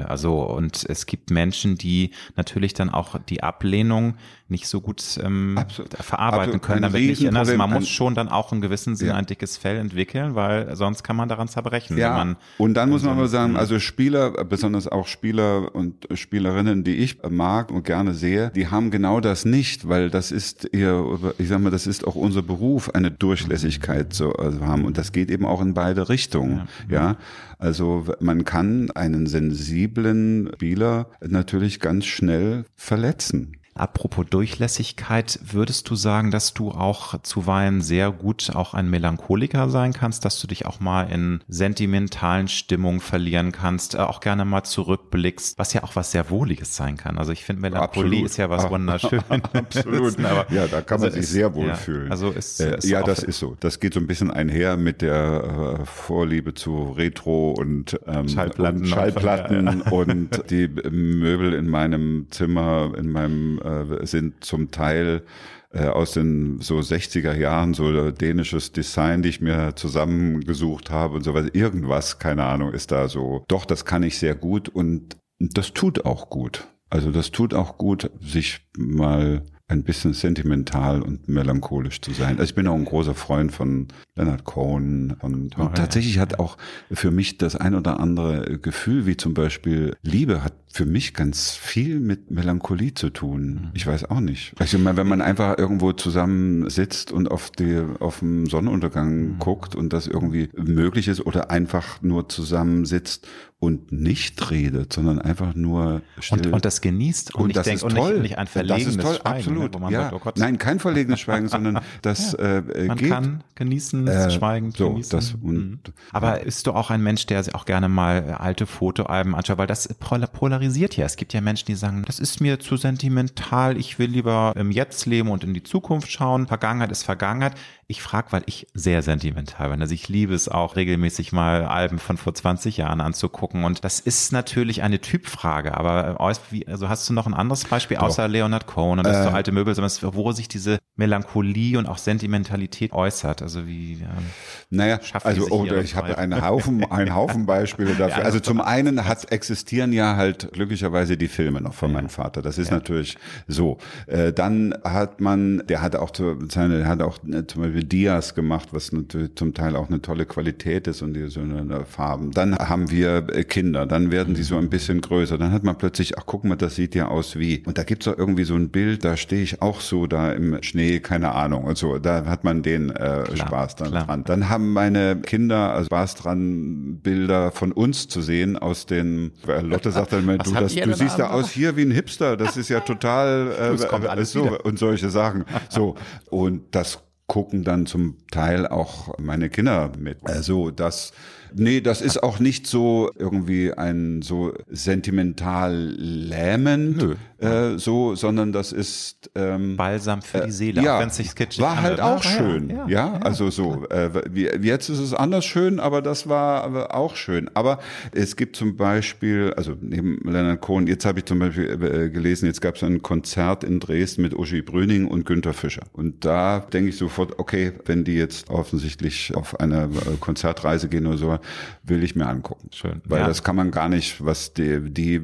Speaker 1: Also und es gibt Menschen, die natürlich dann auch die Ablehnung nicht so gut ähm, absolut, verarbeiten absolut. können. Dann wirklich, also man muss schon dann auch in gewissem Sinne ja. ein dickes Fell entwickeln, weil sonst kann man daran zerbrechen.
Speaker 3: Ja,
Speaker 1: man,
Speaker 3: und dann muss man aber sagen, also Spieler, besonders auch Spieler und Spielerinnen, die ich mag und gerne sehe, die haben genau das nicht, weil das ist ihr, ich sag mal, das ist auch unser Beruf, eine Durchlässigkeit zu also haben und das geht eben auch in beide Richtungen, ja. ja? Also man kann einen sensiblen Spieler natürlich ganz schnell verletzen.
Speaker 1: Apropos Durchlässigkeit, würdest du sagen, dass du auch zuweilen sehr gut auch ein Melancholiker sein kannst, dass du dich auch mal in sentimentalen Stimmungen verlieren kannst, äh, auch gerne mal zurückblickst, was ja auch was sehr Wohliges sein kann. Also ich finde Melancholie Absolut. ist ja was wunderschönes.
Speaker 3: Absolut. Ja, da kann man also sich ist, sehr wohl
Speaker 1: ja,
Speaker 3: fühlen.
Speaker 1: Also ist,
Speaker 3: äh, ist ja, das ist so. Das geht so ein bisschen einher mit der äh, Vorliebe zu Retro und ähm,
Speaker 1: Schallplatten, und,
Speaker 3: Schallplatten und die Möbel in meinem Zimmer, in meinem äh, sind zum Teil äh, aus den so 60er Jahren so dänisches Design, die ich mir zusammengesucht habe und so was. Irgendwas, keine Ahnung, ist da so. Doch, das kann ich sehr gut und das tut auch gut. Also das tut auch gut, sich mal ein bisschen sentimental und melancholisch zu sein. Also ich bin auch ein großer Freund von Leonard Cohen und, und tatsächlich hat auch für mich das ein oder andere Gefühl, wie zum Beispiel Liebe, hat für mich ganz viel mit Melancholie zu tun. Mhm. Ich weiß auch nicht. Also wenn man einfach irgendwo zusammen sitzt und auf die auf den Sonnenuntergang mhm. guckt und das irgendwie möglich ist oder einfach nur zusammensitzt und nicht redet, sondern einfach nur
Speaker 1: still. Und, und das genießt
Speaker 3: und, und das
Speaker 1: denk,
Speaker 3: ist toll.
Speaker 1: Nicht, nicht ein verlegenes das ist toll,
Speaker 3: Schweigen, absolut. Ne, ja. Sagt, oh Nein, kein verlegenes Schweigen, sondern das ja. äh,
Speaker 1: man
Speaker 3: geht.
Speaker 1: kann genießen, äh, schweigen,
Speaker 3: so,
Speaker 1: genießen.
Speaker 3: Das, und,
Speaker 1: mhm. Aber bist du auch ein Mensch, der sich auch gerne mal alte Fotoalben anschaut, weil das polarisiert ja. Es gibt ja Menschen, die sagen, das ist mir zu sentimental, ich will lieber im Jetzt leben und in die Zukunft schauen. Vergangenheit ist Vergangenheit. Ich frage, weil ich sehr sentimental bin. Also ich liebe es auch regelmäßig mal Alben von vor 20 Jahren anzugucken. Und das ist natürlich eine Typfrage. Aber äh, also hast du noch ein anderes Beispiel außer Doch. Leonard Cohen und das äh, so alte Möbel, wo sich diese Melancholie und auch Sentimentalität äußert? Also wie ähm,
Speaker 3: naja, also oder ich habe einen Haufen, einen Haufen Beispiele dafür. ja, also zum einen hat existieren ja halt glücklicherweise die Filme noch von ja. meinem Vater. Das ist ja. natürlich so. Äh, dann hat man, der hat auch seine, hat auch äh, zum Beispiel Dias gemacht, was natürlich zum Teil auch eine tolle Qualität ist und die so eine Farben. Dann haben wir äh, Kinder, dann werden die so ein bisschen größer. Dann hat man plötzlich, ach guck mal, das sieht ja aus wie. Und da gibt's auch irgendwie so ein Bild, da stehe ich auch so da im Schnee, keine Ahnung. Und so, da hat man den äh, klar, Spaß dann klar. dran. Dann haben meine Kinder also Spaß dran, Bilder von uns zu sehen aus den, Lotte sagt dann immer, du, das, du siehst da aus hier wie ein Hipster, das ist ja total äh, äh so wieder. und solche Sachen. So und das gucken dann zum Teil auch meine Kinder mit. Also das Nee, das ist auch nicht so irgendwie ein so sentimental lähmend, äh, so, sondern das ist
Speaker 1: ähm, Balsam für die Seele,
Speaker 3: äh, ja, wenn sich kitschig War halt auch ah, schön, ja, ja, ja also so. Äh, wie, jetzt ist es anders schön, aber das war auch schön. Aber es gibt zum Beispiel, also neben Leonard Cohen, jetzt habe ich zum Beispiel äh, gelesen, jetzt gab es ein Konzert in Dresden mit Uschi Brüning und Günter Fischer. Und da denke ich sofort, okay, wenn die jetzt offensichtlich auf eine äh, Konzertreise gehen oder so, will ich mir angucken. Schön. Weil ja. das kann man gar nicht, was die, die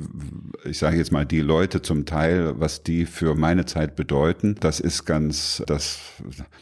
Speaker 3: ich sage jetzt mal, die Leute zum Teil, was die für meine Zeit bedeuten, das ist ganz, das,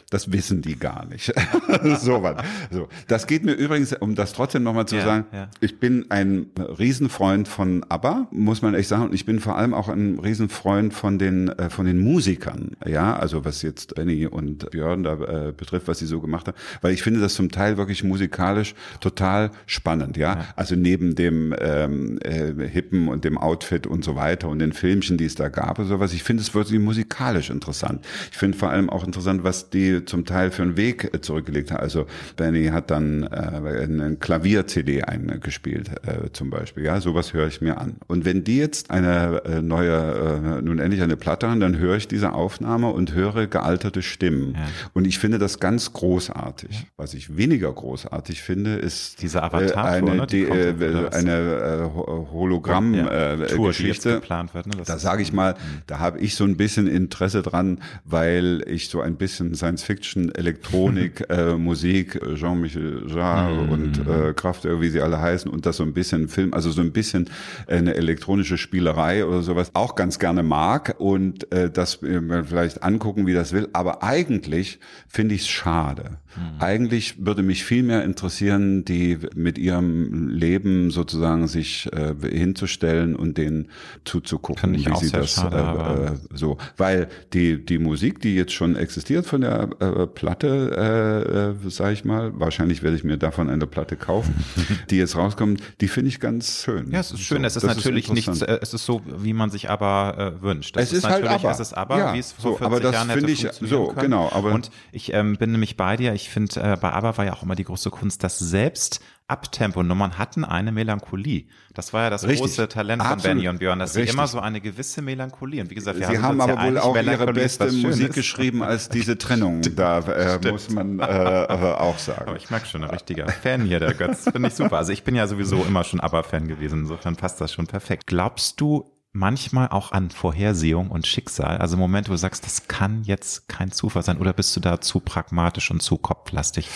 Speaker 3: das wissen die gar nicht. so was. So. Das geht mir übrigens, um das trotzdem nochmal zu ja, sagen, ja. ich bin ein Riesenfreund von ABBA, muss man echt sagen. Und ich bin vor allem auch ein Riesenfreund von den, äh, von den Musikern. Ja, also was jetzt Benny und Björn da äh, betrifft, was sie so gemacht haben. Weil ich finde das zum Teil wirklich musikalisch total spannend, ja. ja. Also neben dem ähm, äh, Hippen und dem Outfit und so weiter und den Filmchen, die es da gab und sowas, ich finde es wirklich musikalisch interessant. Ich finde vor allem auch interessant, was die zum Teil für einen Weg äh, zurückgelegt haben. Also Benny hat dann äh, eine Klavier-CD eingespielt, äh, zum Beispiel. Ja, sowas höre ich mir an. Und wenn die jetzt eine äh, neue, äh, nun endlich eine Platte haben, dann höre ich diese Aufnahme und höre gealterte Stimmen. Ja. Und ich finde das ganz großartig. Was ich weniger großartig finde, ist
Speaker 1: diese Avatar
Speaker 3: äh, eine, ne? die, äh, eine äh, Hologramm-Geschichte. Ja,
Speaker 1: geplant wird. Ne?
Speaker 3: da sage ich mal, mhm. da habe ich so ein bisschen Interesse dran, weil ich so ein bisschen Science-Fiction, Elektronik, äh, Musik, Jean-Michel Jarre mhm. und äh, Kraftwerk, wie sie alle heißen, und das so ein bisschen Film, also so ein bisschen eine elektronische Spielerei oder sowas auch ganz gerne mag und äh, das mir vielleicht angucken, wie das will. Aber eigentlich finde ich es schade. Mhm. Eigentlich würde mich viel mehr interessieren, die mit ihrem Leben sozusagen sich äh, hinzustellen und denen zuzugucken,
Speaker 1: wie sie das schade,
Speaker 3: äh, äh, so, weil die die Musik, die jetzt schon existiert von der äh, Platte, äh, äh, sag ich mal, wahrscheinlich werde ich mir davon eine Platte kaufen, die jetzt rauskommt, die finde ich ganz schön.
Speaker 1: Ja, es ist schön. So, es ist natürlich ist nichts. Äh, es ist so, wie man sich aber äh, wünscht. Das
Speaker 3: es ist, ist halt aber.
Speaker 1: Es ist aber,
Speaker 3: ja,
Speaker 1: wie es vor
Speaker 3: so, 40 aber das
Speaker 1: Jahren hätte
Speaker 3: ich so
Speaker 1: können.
Speaker 3: genau. Aber
Speaker 1: und ich ähm, bin nämlich bei dir. Ich finde, äh, bei ABBA war ja auch immer die große Kunst, dass selbst Abtempo-Nummern hatten eine Melancholie. Das war ja das Richtig. große Talent von Absolut. Benny und Björn, dass Richtig. sie immer so eine gewisse Melancholie. Und wie gesagt,
Speaker 3: wir sie haben, aber wohl auch ihre beste Musik geschrieben als diese Trennung. Da äh, muss man äh, auch sagen.
Speaker 1: Aber ich merke schon, ein richtiger Fan hier, der Götz. Finde ich super. Also ich bin ja sowieso immer schon ABBA-Fan gewesen. Insofern passt das schon perfekt. Glaubst du, manchmal auch an Vorhersehung und Schicksal? Also Momente, wo du sagst, das kann jetzt kein Zufall sein oder bist du da zu pragmatisch und zu kopflastig,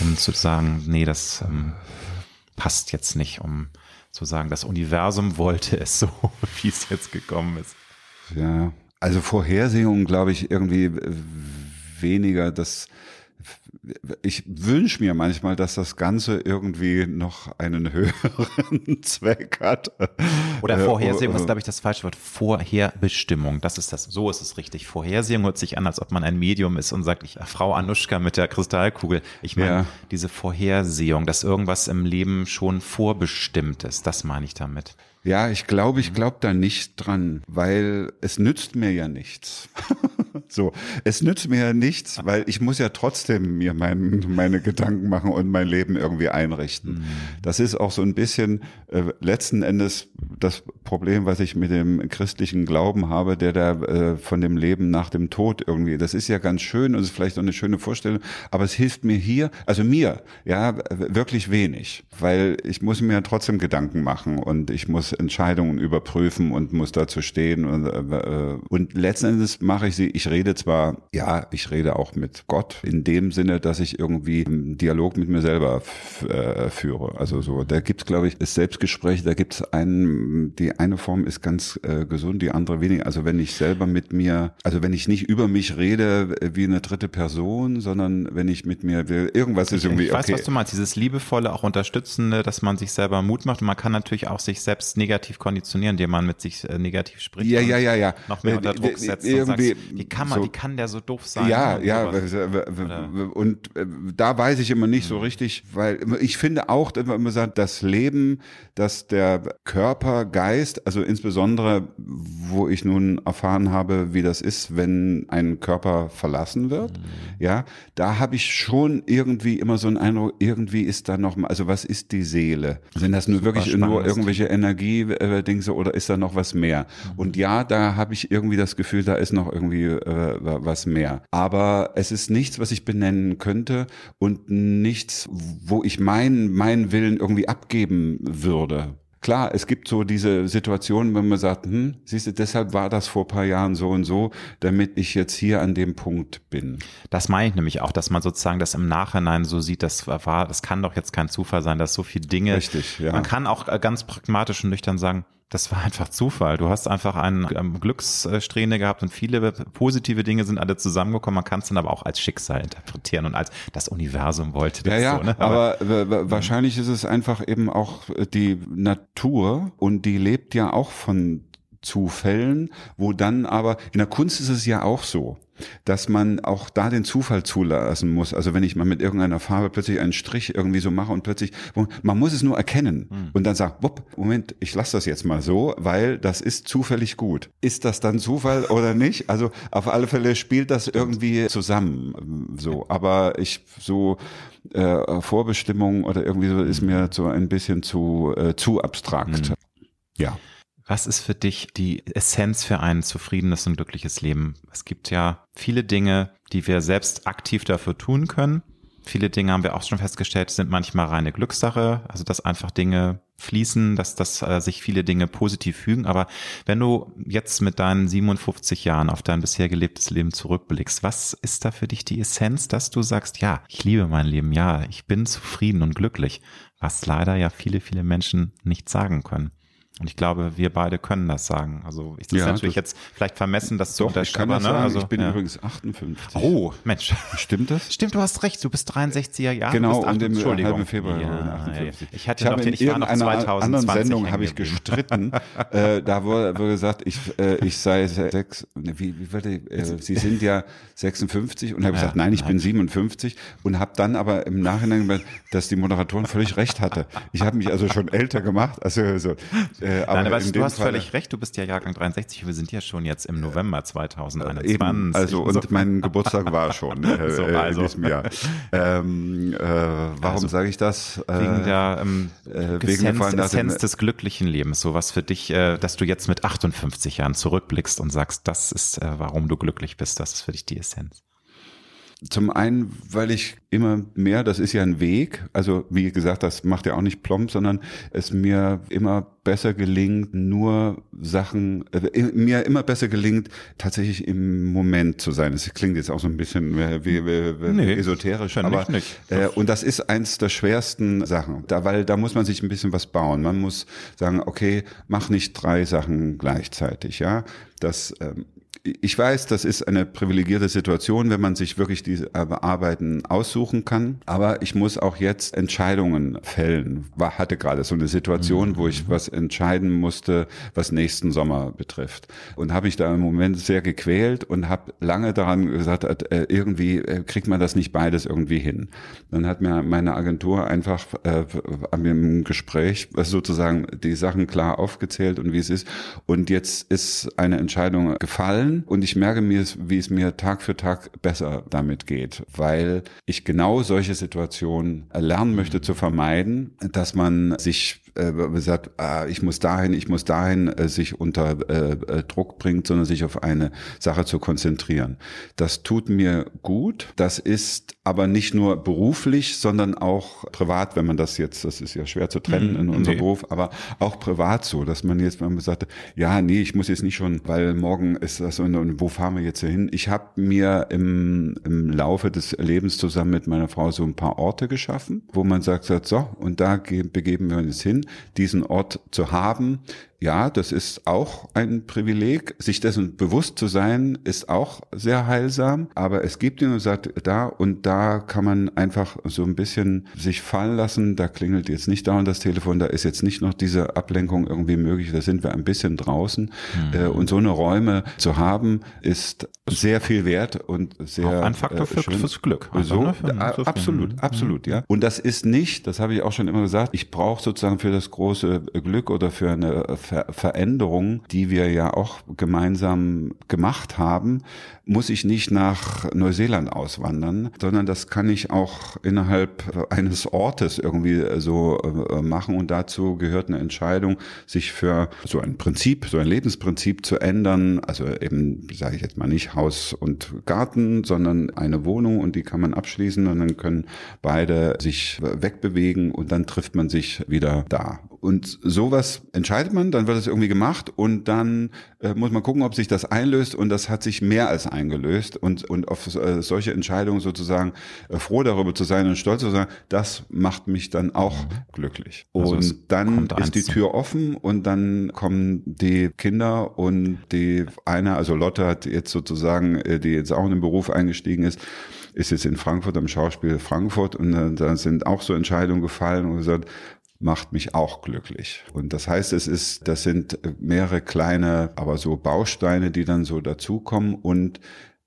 Speaker 1: um zu sagen, nee, das ähm, passt jetzt nicht, um zu sagen, das Universum wollte es so, wie es jetzt gekommen ist.
Speaker 3: Ja, also Vorhersehung glaube ich irgendwie weniger, dass ich wünsche mir manchmal, dass das Ganze irgendwie noch einen höheren Zweck hat.
Speaker 1: Oder äh, Vorhersehung ist, glaube ich, das falsche Wort. Vorherbestimmung. Das ist das. So ist es richtig. Vorhersehung hört sich an, als ob man ein Medium ist und sagt, ich, Frau Anuschka mit der Kristallkugel. Ich meine, ja. diese Vorhersehung, dass irgendwas im Leben schon vorbestimmt ist. Das meine ich damit.
Speaker 3: Ja, ich glaube, ich glaube da nicht dran, weil es nützt mir ja nichts. so, es nützt mir ja nichts, weil ich muss ja trotzdem mir mein, meine Gedanken machen und mein Leben irgendwie einrichten. Mhm. Das ist auch so ein bisschen äh, letzten Endes das Problem, was ich mit dem christlichen Glauben habe, der da äh, von dem Leben nach dem Tod irgendwie. Das ist ja ganz schön und ist vielleicht auch eine schöne Vorstellung, aber es hilft mir hier, also mir, ja, wirklich wenig, weil ich muss mir ja trotzdem Gedanken machen und ich muss Entscheidungen überprüfen und muss dazu stehen. Und, äh, und letzten Endes mache ich sie, ich rede zwar, ja, ich rede auch mit Gott in dem Sinne, dass ich irgendwie einen Dialog mit mir selber äh, führe. Also so, da gibt's glaube ich, das Selbstgespräch, da gibt's einen, die eine Form ist ganz äh, gesund, die andere weniger. Also wenn ich selber mit mir, also wenn ich nicht über mich rede wie eine dritte Person, sondern wenn ich mit mir will, irgendwas ist irgendwie
Speaker 1: ich weiß, okay. was du meinst, dieses liebevolle, auch unterstützende, dass man sich selber Mut macht und man kann natürlich auch sich selbst negativ konditionieren, indem man mit sich äh, negativ spricht.
Speaker 3: Ja, ja, ja, ja.
Speaker 1: Noch mehr unter Druck setzt irgendwie, und sagst, wie kann man, so, wie kann der so doof sein?
Speaker 3: Ja, ja, und äh, da weiß ich immer nicht so mhm. richtig, weil ich finde auch, dass man immer sagt, das Leben, dass der Körper, Geist, also insbesondere, wo ich nun erfahren habe, wie das ist, wenn ein Körper verlassen wird, mhm. ja, da habe ich schon irgendwie immer so einen Eindruck, irgendwie ist da noch, also was ist die Seele? Sind das nur wirklich nur irgendwelche Energie, äh, Dingse oder ist da noch was mehr? Mhm. Und ja, da habe ich irgendwie das Gefühl, da ist noch irgendwie äh, was mehr. Aber es ist nichts, was ich benennen könnte und nichts, wo ich meinen meinen Willen irgendwie abgeben würde. Klar, es gibt so diese Situationen, wenn man sagt, hm, siehst du, deshalb war das vor paar Jahren so und so, damit ich jetzt hier an dem Punkt bin.
Speaker 1: Das meine ich nämlich auch, dass man sozusagen das im Nachhinein so sieht, das war, das kann doch jetzt kein Zufall sein, dass so viele Dinge.
Speaker 3: Richtig, ja.
Speaker 1: Man kann auch ganz pragmatisch und nüchtern sagen, das war einfach Zufall. Du hast einfach einen ähm, Glückssträhne gehabt und viele positive Dinge sind alle zusammengekommen. Man kann es dann aber auch als Schicksal interpretieren und als das Universum wollte
Speaker 3: das ja, ja, so. Ne? Aber, aber wahrscheinlich ist es einfach eben auch die Natur und die lebt ja auch von Zufällen, wo dann aber in der Kunst ist es ja auch so dass man auch da den Zufall zulassen muss. Also wenn ich mal mit irgendeiner Farbe plötzlich einen Strich irgendwie so mache und plötzlich, man muss es nur erkennen mhm. und dann sagt, wupp, Moment, ich lasse das jetzt mal so, weil das ist zufällig gut. Ist das dann Zufall oder nicht? Also auf alle Fälle spielt das irgendwie zusammen. So, aber ich so äh, Vorbestimmung oder irgendwie so ist mir so ein bisschen zu äh, zu abstrakt. Mhm. Ja.
Speaker 1: Was ist für dich die Essenz für ein zufriedenes und glückliches Leben? Es gibt ja viele Dinge, die wir selbst aktiv dafür tun können. Viele Dinge haben wir auch schon festgestellt, sind manchmal reine Glückssache, also dass einfach Dinge fließen, dass, dass äh, sich viele Dinge positiv fügen. Aber wenn du jetzt mit deinen 57 Jahren auf dein bisher gelebtes Leben zurückblickst, was ist da für dich die Essenz, dass du sagst, ja, ich liebe mein Leben, ja, ich bin zufrieden und glücklich, was leider ja viele, viele Menschen nicht sagen können. Und ich glaube, wir beide können das sagen. Also ich das ja, natürlich das jetzt vielleicht vermessen, das zu
Speaker 3: unterstellen. Ich, ne? also, ich bin ja. übrigens 58.
Speaker 1: Oh, Mensch.
Speaker 3: Stimmt das?
Speaker 1: Stimmt, du hast recht. Du bist 63er Jahre.
Speaker 3: Genau, und im halben Februar ja,
Speaker 1: 58. Ich hatte ich noch den, ich war noch 2020
Speaker 3: anderen Sendung habe ich gestritten. äh, da wurde, wurde gesagt, ich, äh, ich sei sechs, ne, wie, wie würde, äh, Sie sind ja 56 und habe gesagt, nein, ich bin 57 und habe dann aber im Nachhinein gemerkt, dass die Moderatorin völlig recht hatte. Ich habe mich also schon älter gemacht. Also so,
Speaker 1: äh, äh, aber Nein, weißt, du hast Fall, völlig recht, du bist ja Jahrgang 63, wir sind ja schon jetzt im November 2021. Eben,
Speaker 3: also und so. mein Geburtstag war schon äh, so, also. in diesem Jahr. Ähm, äh, warum also, sage ich das?
Speaker 1: Äh, wegen der ähm, äh, wegen Essenz, Essenz des glücklichen Lebens, sowas für dich, äh, dass du jetzt mit 58 Jahren zurückblickst und sagst, das ist, äh, warum du glücklich bist, das ist für dich die Essenz.
Speaker 3: Zum einen, weil ich immer mehr, das ist ja ein Weg, also wie gesagt, das macht ja auch nicht plomb, sondern es mir immer besser gelingt, nur Sachen, äh, mir immer besser gelingt, tatsächlich im Moment zu sein. Das klingt jetzt auch so ein bisschen äh, wie, wie, wie nee, esoterisch, aber nicht. Äh, und das ist eins der schwersten Sachen, da, weil da muss man sich ein bisschen was bauen. Man muss sagen, okay, mach nicht drei Sachen gleichzeitig, ja. Das ähm, ich weiß, das ist eine privilegierte Situation, wenn man sich wirklich diese Arbeiten aussuchen kann. Aber ich muss auch jetzt Entscheidungen fällen. War, hatte gerade so eine Situation, wo ich was entscheiden musste, was nächsten Sommer betrifft. Und habe mich da im Moment sehr gequält und habe lange daran gesagt, äh, irgendwie äh, kriegt man das nicht beides irgendwie hin. Dann hat mir meine Agentur einfach äh, an dem Gespräch sozusagen die Sachen klar aufgezählt und wie es ist. Und jetzt ist eine Entscheidung gefallen wollen. Und ich merke mir, wie es mir Tag für Tag besser damit geht, weil ich genau solche Situationen lernen möchte zu vermeiden, dass man sich äh, sagt, ah, ich muss dahin, ich muss dahin, äh, sich unter äh, äh, Druck bringt, sondern sich auf eine Sache zu konzentrieren. Das tut mir gut. Das ist aber nicht nur beruflich, sondern auch privat, wenn man das jetzt, das ist ja schwer zu trennen in unserem nee. Beruf, aber auch privat so, dass man jetzt, wenn man sagt, ja, nee, ich muss jetzt nicht schon, weil morgen ist das und, und wo fahren wir jetzt hin? Ich habe mir im, im Laufe des Lebens zusammen mit meiner Frau so ein paar Orte geschaffen, wo man sagt, so, und da begeben wir uns hin diesen Ort zu haben, ja, das ist auch ein Privileg. Sich dessen bewusst zu sein, ist auch sehr heilsam. Aber es gibt ihn und sagt, da und da kann man einfach so ein bisschen sich fallen lassen. Da klingelt jetzt nicht dauernd das Telefon, da ist jetzt nicht noch diese Ablenkung irgendwie möglich. Da sind wir ein bisschen draußen. Mhm. Äh, und so eine Räume zu haben, ist sehr viel wert und sehr auch
Speaker 1: ein Faktor für, äh, fürs Glück.
Speaker 3: So, ne? für, absolut, mhm. absolut, ja. Und das ist nicht, das habe ich auch schon immer gesagt, ich brauche sozusagen für das große Glück oder für eine Ver Veränderung, die wir ja auch gemeinsam gemacht haben, muss ich nicht nach Neuseeland auswandern, sondern das kann ich auch innerhalb eines Ortes irgendwie so äh, machen. Und dazu gehört eine Entscheidung, sich für so ein Prinzip, so ein Lebensprinzip zu ändern. Also eben, sage ich jetzt mal nicht Haus und Garten, sondern eine Wohnung und die kann man abschließen und dann können beide sich wegbewegen und dann trifft man sich wieder da. Und sowas entscheidet man, dann wird es irgendwie gemacht und dann äh, muss man gucken, ob sich das einlöst und das hat sich mehr als eingelöst und, und auf äh, solche Entscheidungen sozusagen äh, froh darüber zu sein und stolz zu sein, das macht mich dann auch mhm. glücklich. Also und dann ist die Tür offen und dann kommen die Kinder und die eine, also Lotte hat jetzt sozusagen, äh, die jetzt auch in den Beruf eingestiegen ist, ist jetzt in Frankfurt am Schauspiel Frankfurt und äh, da sind auch so Entscheidungen gefallen und gesagt, macht mich auch glücklich. Und das heißt, es ist, das sind mehrere kleine, aber so Bausteine, die dann so dazukommen und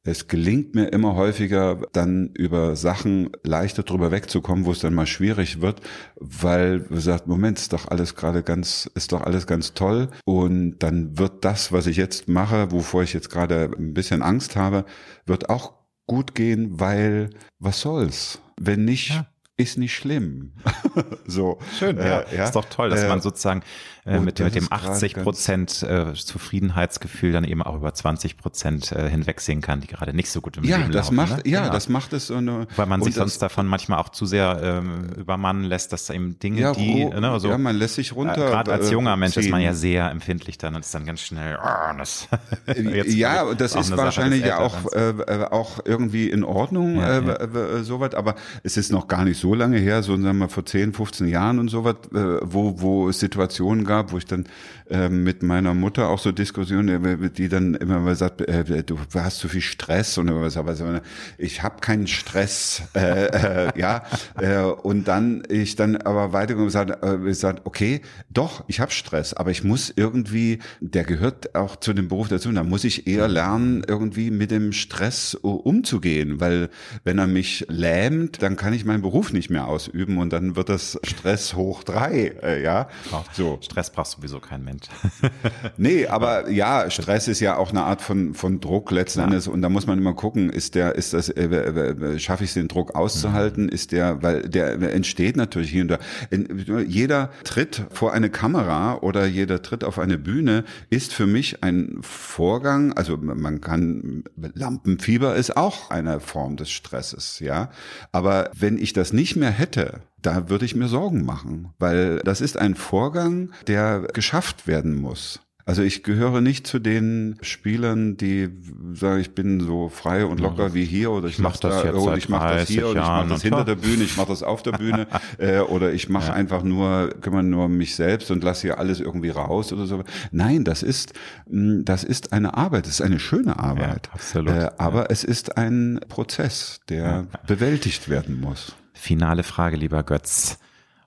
Speaker 3: es gelingt mir immer häufiger, dann über Sachen leichter drüber wegzukommen, wo es dann mal schwierig wird, weil man sagt, Moment, ist doch alles gerade ganz, ist doch alles ganz toll. Und dann wird das, was ich jetzt mache, wovor ich jetzt gerade ein bisschen Angst habe, wird auch gut gehen, weil was soll's? Wenn nicht, ja ist nicht schlimm. so.
Speaker 1: Schön, äh, ja. ja. Ist doch toll, dass äh, man sozusagen äh, mit, mit dem 80 Prozent äh, Zufriedenheitsgefühl dann eben auch über 20 Prozent äh, hinwegsehen kann, die gerade nicht so gut im
Speaker 3: ja,
Speaker 1: Leben
Speaker 3: das
Speaker 1: laufen.
Speaker 3: Macht, ne? Ja, genau. das macht es so eine,
Speaker 1: Weil man sich sonst davon manchmal auch zu sehr ähm, übermannen lässt, dass eben Dinge, ja, die,
Speaker 3: ne, also, ja, man lässt sich runter.
Speaker 1: Äh, Gerade als junger Mensch ziehen. ist man ja sehr empfindlich dann und ist dann ganz schnell, oh, das,
Speaker 3: ja, das ist wahrscheinlich ja auch, äh, auch irgendwie in Ordnung, ja, äh, ja. sowas, aber es ist noch gar nicht so lange her, so sagen wir vor 10, 15 Jahren und sowas, äh, wo, wo es Situationen gab, wo ich dann äh, mit meiner Mutter auch so Diskussionen, äh, die dann immer mal sagt, äh, du hast zu viel Stress und was, aber ich habe keinen Stress, äh, äh, ja, äh, und dann ich dann aber weitergegangen gesagt, äh, gesagt, okay, doch, ich habe Stress, aber ich muss irgendwie, der gehört auch zu dem Beruf dazu, da muss ich eher lernen, irgendwie mit dem Stress umzugehen, weil wenn er mich lähmt, dann kann ich meinen Beruf nicht mehr ausüben und dann wird das Stress hoch drei, äh, ja.
Speaker 1: So. Stress braucht sowieso kein Mensch.
Speaker 3: nee, aber ja, Stress ist ja auch eine Art von, von Druck letzten ja. Endes und da muss man immer gucken, ist der, ist das, äh, äh, schaffe ich es den Druck auszuhalten, mhm. ist der, weil der entsteht natürlich hier und da. Jeder Tritt vor eine Kamera oder jeder Tritt auf eine Bühne ist für mich ein Vorgang, also man kann, Lampenfieber ist auch eine Form des Stresses, ja. Aber wenn ich das nicht mehr hätte, da würde ich mir Sorgen machen, weil das ist ein Vorgang, der geschafft werden muss. Also ich gehöre nicht zu den Spielern, die sagen, ich bin so frei und locker wie hier oder ich, ich mache das, da, oder ich mache das hier oder ich mache das hinter der Bühne, ich mache das auf der Bühne äh, oder ich mache ja. einfach nur, kümmere nur um mich selbst und lasse hier alles irgendwie raus oder so. Nein, das ist mm, das ist eine Arbeit, das ist eine schöne Arbeit. Ja, absolut. Äh, aber ja. es ist ein Prozess, der bewältigt werden muss.
Speaker 1: Finale Frage, lieber Götz.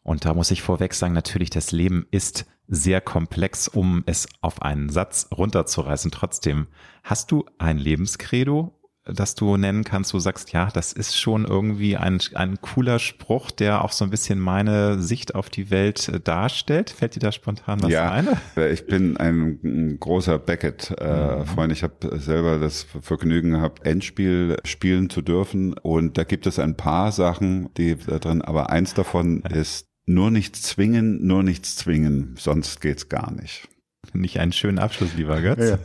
Speaker 1: Und da muss ich vorweg sagen, natürlich, das Leben ist sehr komplex, um es auf einen Satz runterzureißen. Trotzdem, hast du ein Lebenskredo das du nennen kannst, du sagst, ja, das ist schon irgendwie ein, ein cooler Spruch, der auch so ein bisschen meine Sicht auf die Welt äh, darstellt. Fällt dir da spontan was ja, ein?
Speaker 3: Äh, ich bin ein, großer Beckett-Freund. Äh, mhm. Ich habe selber das Vergnügen gehabt, Endspiel spielen zu dürfen. Und da gibt es ein paar Sachen, die da drin, aber eins davon ist nur nichts zwingen, nur nichts zwingen, sonst geht's gar nicht.
Speaker 1: Nicht einen schönen Abschluss, lieber Götz. Ja.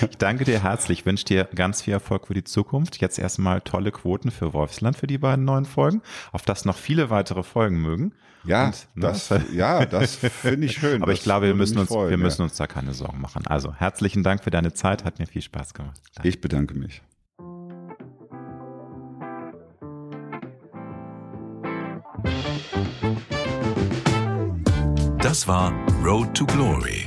Speaker 1: Ich danke dir herzlich, wünsche dir ganz viel Erfolg für die Zukunft. Jetzt erstmal tolle Quoten für Wolfsland für die beiden neuen Folgen, auf das noch viele weitere Folgen mögen.
Speaker 3: Ja, Und, ne, das, ja, das finde ich schön.
Speaker 1: Aber ich glaube, wir müssen uns, freuen, wir müssen uns da keine Sorgen machen. Also herzlichen Dank für deine Zeit, hat mir viel Spaß gemacht.
Speaker 3: Danke. Ich bedanke mich.
Speaker 2: Das war Road to Glory